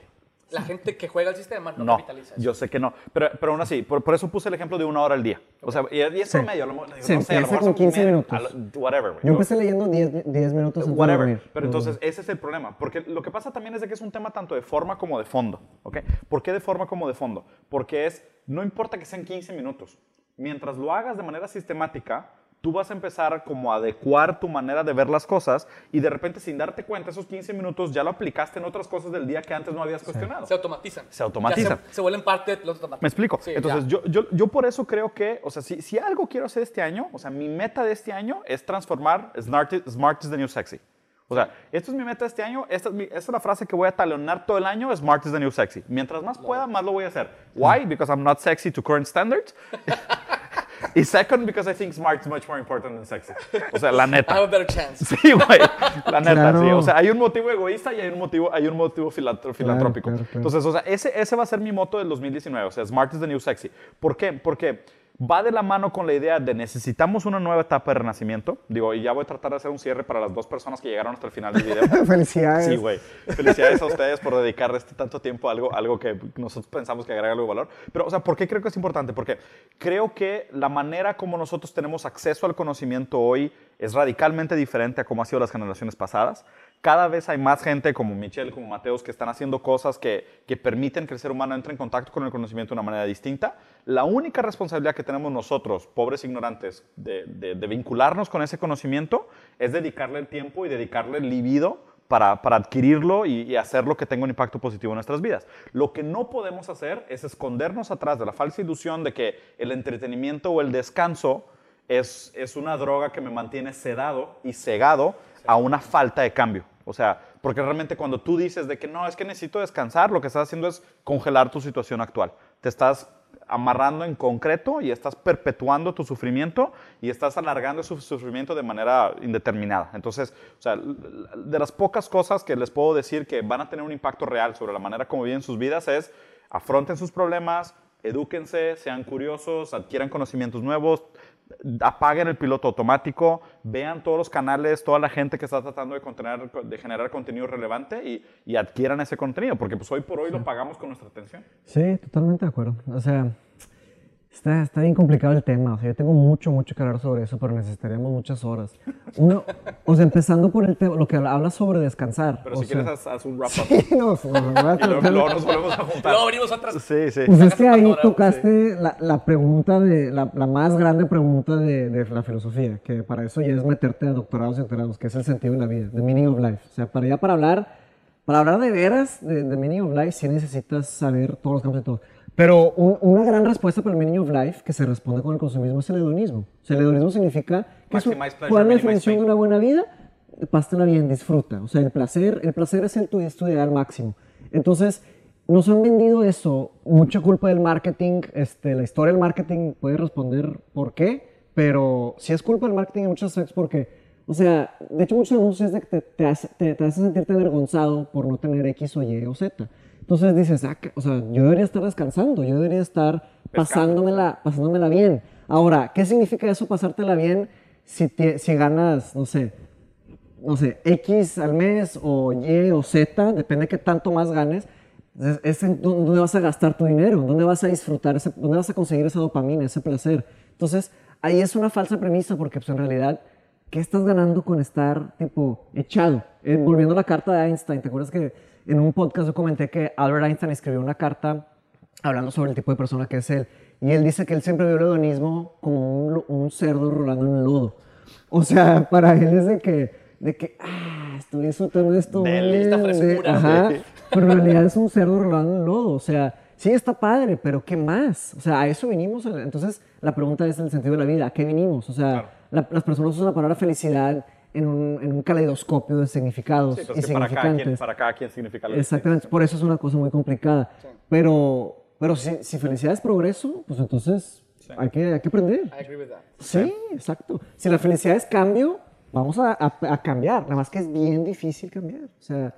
La gente que juega el sistema no, No, capitaliza eso. yo sé que no. Pero, pero aún así, por, por eso puse el ejemplo de una hora al día. O sea, y, y es Sí. promedio. a lo mejor- Se no sé, a lo empieza mejor con son 15 media- minutos. lo- Whatever, güey. Yo empecé leyendo 10, 10 minutos antes de Whatever. dormir. Pero entonces, ese es el problema. Porque lo que pasa también es de que es un tema tanto de forma como de fondo. ¿ok? ¿Por qué de forma como de fondo? Porque es, no importa que sean 15 minutos. Mientras lo hagas de manera sistemática, tú vas a empezar como a adecuar tu manera de ver las cosas y de repente sin darte cuenta, esos 15 minutos ya lo aplicaste en otras cosas del día que antes no habías cuestionado. Se automatizan. Se automatizan. Se, se vuelven parte de los automáticos. ¿Me explico? Sí, Entonces, yo, yo, yo por eso creo que, o sea, si, si algo quiero hacer este año, o sea, mi meta de este año es transformar Smart, smart is the new sexy. O sea, esto es mi meta este año, esta es, mi- esta es la frase que voy a talonar todo el año, Smart is the new sexy. Mientras más pueda, más lo voy a hacer. Why? Because I'm not sexy to current standards. y second, because I think smart is much more important than sexy. O sea, la I neta. have a better chance. Sí, güey. La neta, Claro. sí. O sea, hay un motivo egoísta y hay un motivo, hay un motivo filantro- filantrópico. claro, claro. Entonces, o sea, ese, ese va a ser mi moto del 2019. O sea, Smart is the new sexy. ¿Por qué? Porque va de la mano con la idea de necesitamos una nueva etapa de renacimiento. Digo, y ya voy a tratar de hacer un cierre para las dos personas que llegaron hasta el final del video. Felicidades. Sí, güey. Felicidades a ustedes por dedicar este tanto tiempo a algo, algo que nosotros pensamos que agrega algo de valor. Pero, o sea, ¿por qué creo que es importante? Porque creo que la manera como nosotros tenemos acceso al conocimiento hoy es radicalmente diferente a cómo ha sido las generaciones pasadas. Cada vez hay más gente como Michelle, como Mateos, que están haciendo cosas que, que permiten que el ser humano entre en contacto con el conocimiento de una manera distinta. La única responsabilidad que tenemos nosotros, pobres ignorantes, de, de, vincularnos con ese conocimiento es dedicarle el tiempo y dedicarle el libido para, para, adquirirlo y, y hacerlo que tenga un impacto positivo en nuestras vidas. Lo que no podemos hacer es escondernos atrás de la falsa ilusión de que el entretenimiento o el descanso es, es una droga que me mantiene sedado y cegado a una falta de cambio. O sea, porque realmente cuando tú dices de que no, es que necesito descansar, lo que estás haciendo es congelar tu situación actual. Te estás amarrando en concreto y estás perpetuando tu sufrimiento y estás alargando su sufrimiento de manera indeterminada. Entonces, o sea, de las pocas cosas que les puedo decir que van a tener un impacto real sobre la manera como viven sus vidas es afronten sus problemas, edúquense, sean curiosos, adquieran conocimientos nuevos, apaguen el piloto automático, vean todos los canales, toda la gente que está tratando de, contener, de generar contenido relevante y, y, adquieran ese contenido, porque pues hoy por hoy sí. lo pagamos con nuestra atención. Sí, totalmente de acuerdo. O sea, está, está bien complicado el tema. O sea, yo tengo mucho, mucho que hablar sobre eso, pero necesitaríamos muchas horas. Uno, o sea, empezando por el tema, lo que habla sobre descansar. Pero si sea, quieres, haz, haz, un wrap-up. Sí, no, no, no, no, y luego, luego, nos volvemos a juntar. Luego abrimos otras. Sí, sí. Pues es que ahí tocaste sí. la, la, pregunta de, la, la, más grande pregunta de, de, la filosofía, que para eso ya es meterte a doctorados y doctorados, que es el sentido de la vida, the meaning of life. O sea, para ya para hablar, para hablar de veras de, de meaning of life, sí necesitas saber todos los campos de todo. Pero un, una gran respuesta para el meaning of life que se responde con el consumismo es el hedonismo. O sea, el hedonismo significa que ¿cuál es la definición de una buena vida? Pásala bien, disfruta. O sea, el placer, el placer es el tu, es tu ideal máximo. Entonces, nos han vendido eso, mucha culpa del marketing, este, la historia del marketing puede responder por qué, pero si es culpa del marketing en muchos aspectos porque, o sea, de hecho muchos anuncios es de que te, te, hace, te, te hace sentirte avergonzado por no tener X o Y o Z. Entonces dices, ah, o sea, yo debería estar descansando, yo debería estar pasándomela, pasándomela bien. Ahora, ¿qué significa eso, pasártela bien, si, te, si ganas, no sé, no sé, X al mes o Y o Z, depende de qué tanto más ganes, es, es en dónde vas a gastar tu dinero, dónde vas a disfrutar, ese, dónde vas a conseguir esa dopamina, ese placer. Entonces, ahí es una falsa premisa porque pues, en realidad, ¿qué estás ganando con estar tipo echado? Eh, volviendo a la carta de Einstein, ¿te acuerdas que en un podcast yo comenté que Albert Einstein escribió una carta hablando sobre el tipo de persona que es él? Y él dice que él siempre vio el hedonismo como un, un cerdo rolando en el lodo. O sea, para él es de que, de que ah, estoy disfrutando de esto. De esta frescura. Ajá, pero en realidad es un cerdo rolando en el lodo. O sea, sí está padre, pero ¿qué más? O sea, a eso vinimos. Entonces, la pregunta es el sentido de la vida. ¿A qué vinimos? O sea, claro. la, las personas usan la palabra felicidad en un, en un caleidoscopio de significados sí, y para cada, quien, para cada quien significa lo Exactamente, por eso es una cosa muy complicada. Sí. Pero, pero si, si, felicidad es progreso, pues entonces sí. hay, que, hay que aprender. I agree with that. Sí, exacto. Si la felicidad es cambio, vamos a, a, a, cambiar. Nada más que es bien difícil cambiar. O sea,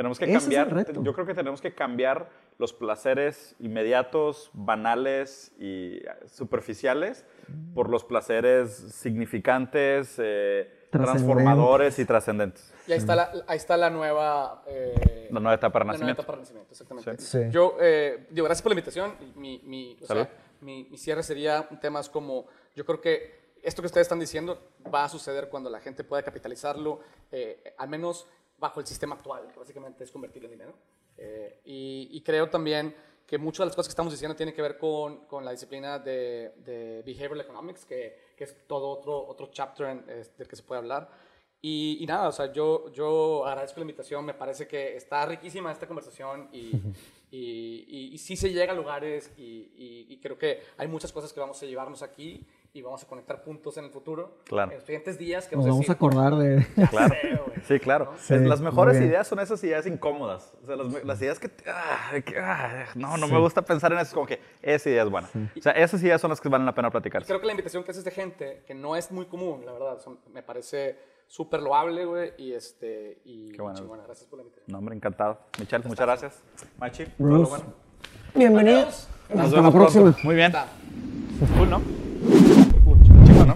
tenemos que cambiar. Es yo creo que tenemos que cambiar los placeres inmediatos, banales y superficiales por los placeres significantes. Eh, transformadores y trascendentes. Y ahí está la, ahí está la nueva... Eh, la nueva etapa de renacimiento. La nueva etapa de renacimiento, exactamente. Sí. Sí. Yo, eh, digo, gracias por la invitación. Mi, mi, o sea, mi, mi, cierre sería temas como, yo creo que esto que ustedes están diciendo va a suceder cuando la gente pueda capitalizarlo, eh, al menos bajo el sistema actual, que básicamente es convertirlo en dinero. Eh, y, y creo también que muchas de las cosas que estamos diciendo tienen que ver con, con la disciplina de, de, Behavioral Economics, que, que, es todo otro, otro chapter en, es, del que se puede hablar. Y, y, nada, o sea, yo, yo agradezco la invitación, me parece que está riquísima esta conversación y, y, y sí se llega a lugares y, creo que hay muchas cosas que vamos a llevarnos aquí y vamos a conectar puntos en el futuro. Claro. En los siguientes días que nos vamos, a acordar de... Claro. sí, claro. ¿no? Sí, las mejores ideas son esas ideas incómodas. O sea, las, las ideas que, ah, que ah, no, no sí. me gusta pensar en eso. Es como que esa idea es buena. Sí. O sea, esas ideas son las que valen la pena platicar. Creo que la invitación que haces de gente, que no es muy común, la verdad, son, me parece súper loable, güey, y este, y Qué bueno. Gracias por la invitación. No, hombre, encantado. Michelle, muchas gracias. Machi, todo lo bueno. Bienvenidos. Nos Hasta vemos la próxima. Pronto. Muy bien. Cool, ¿no?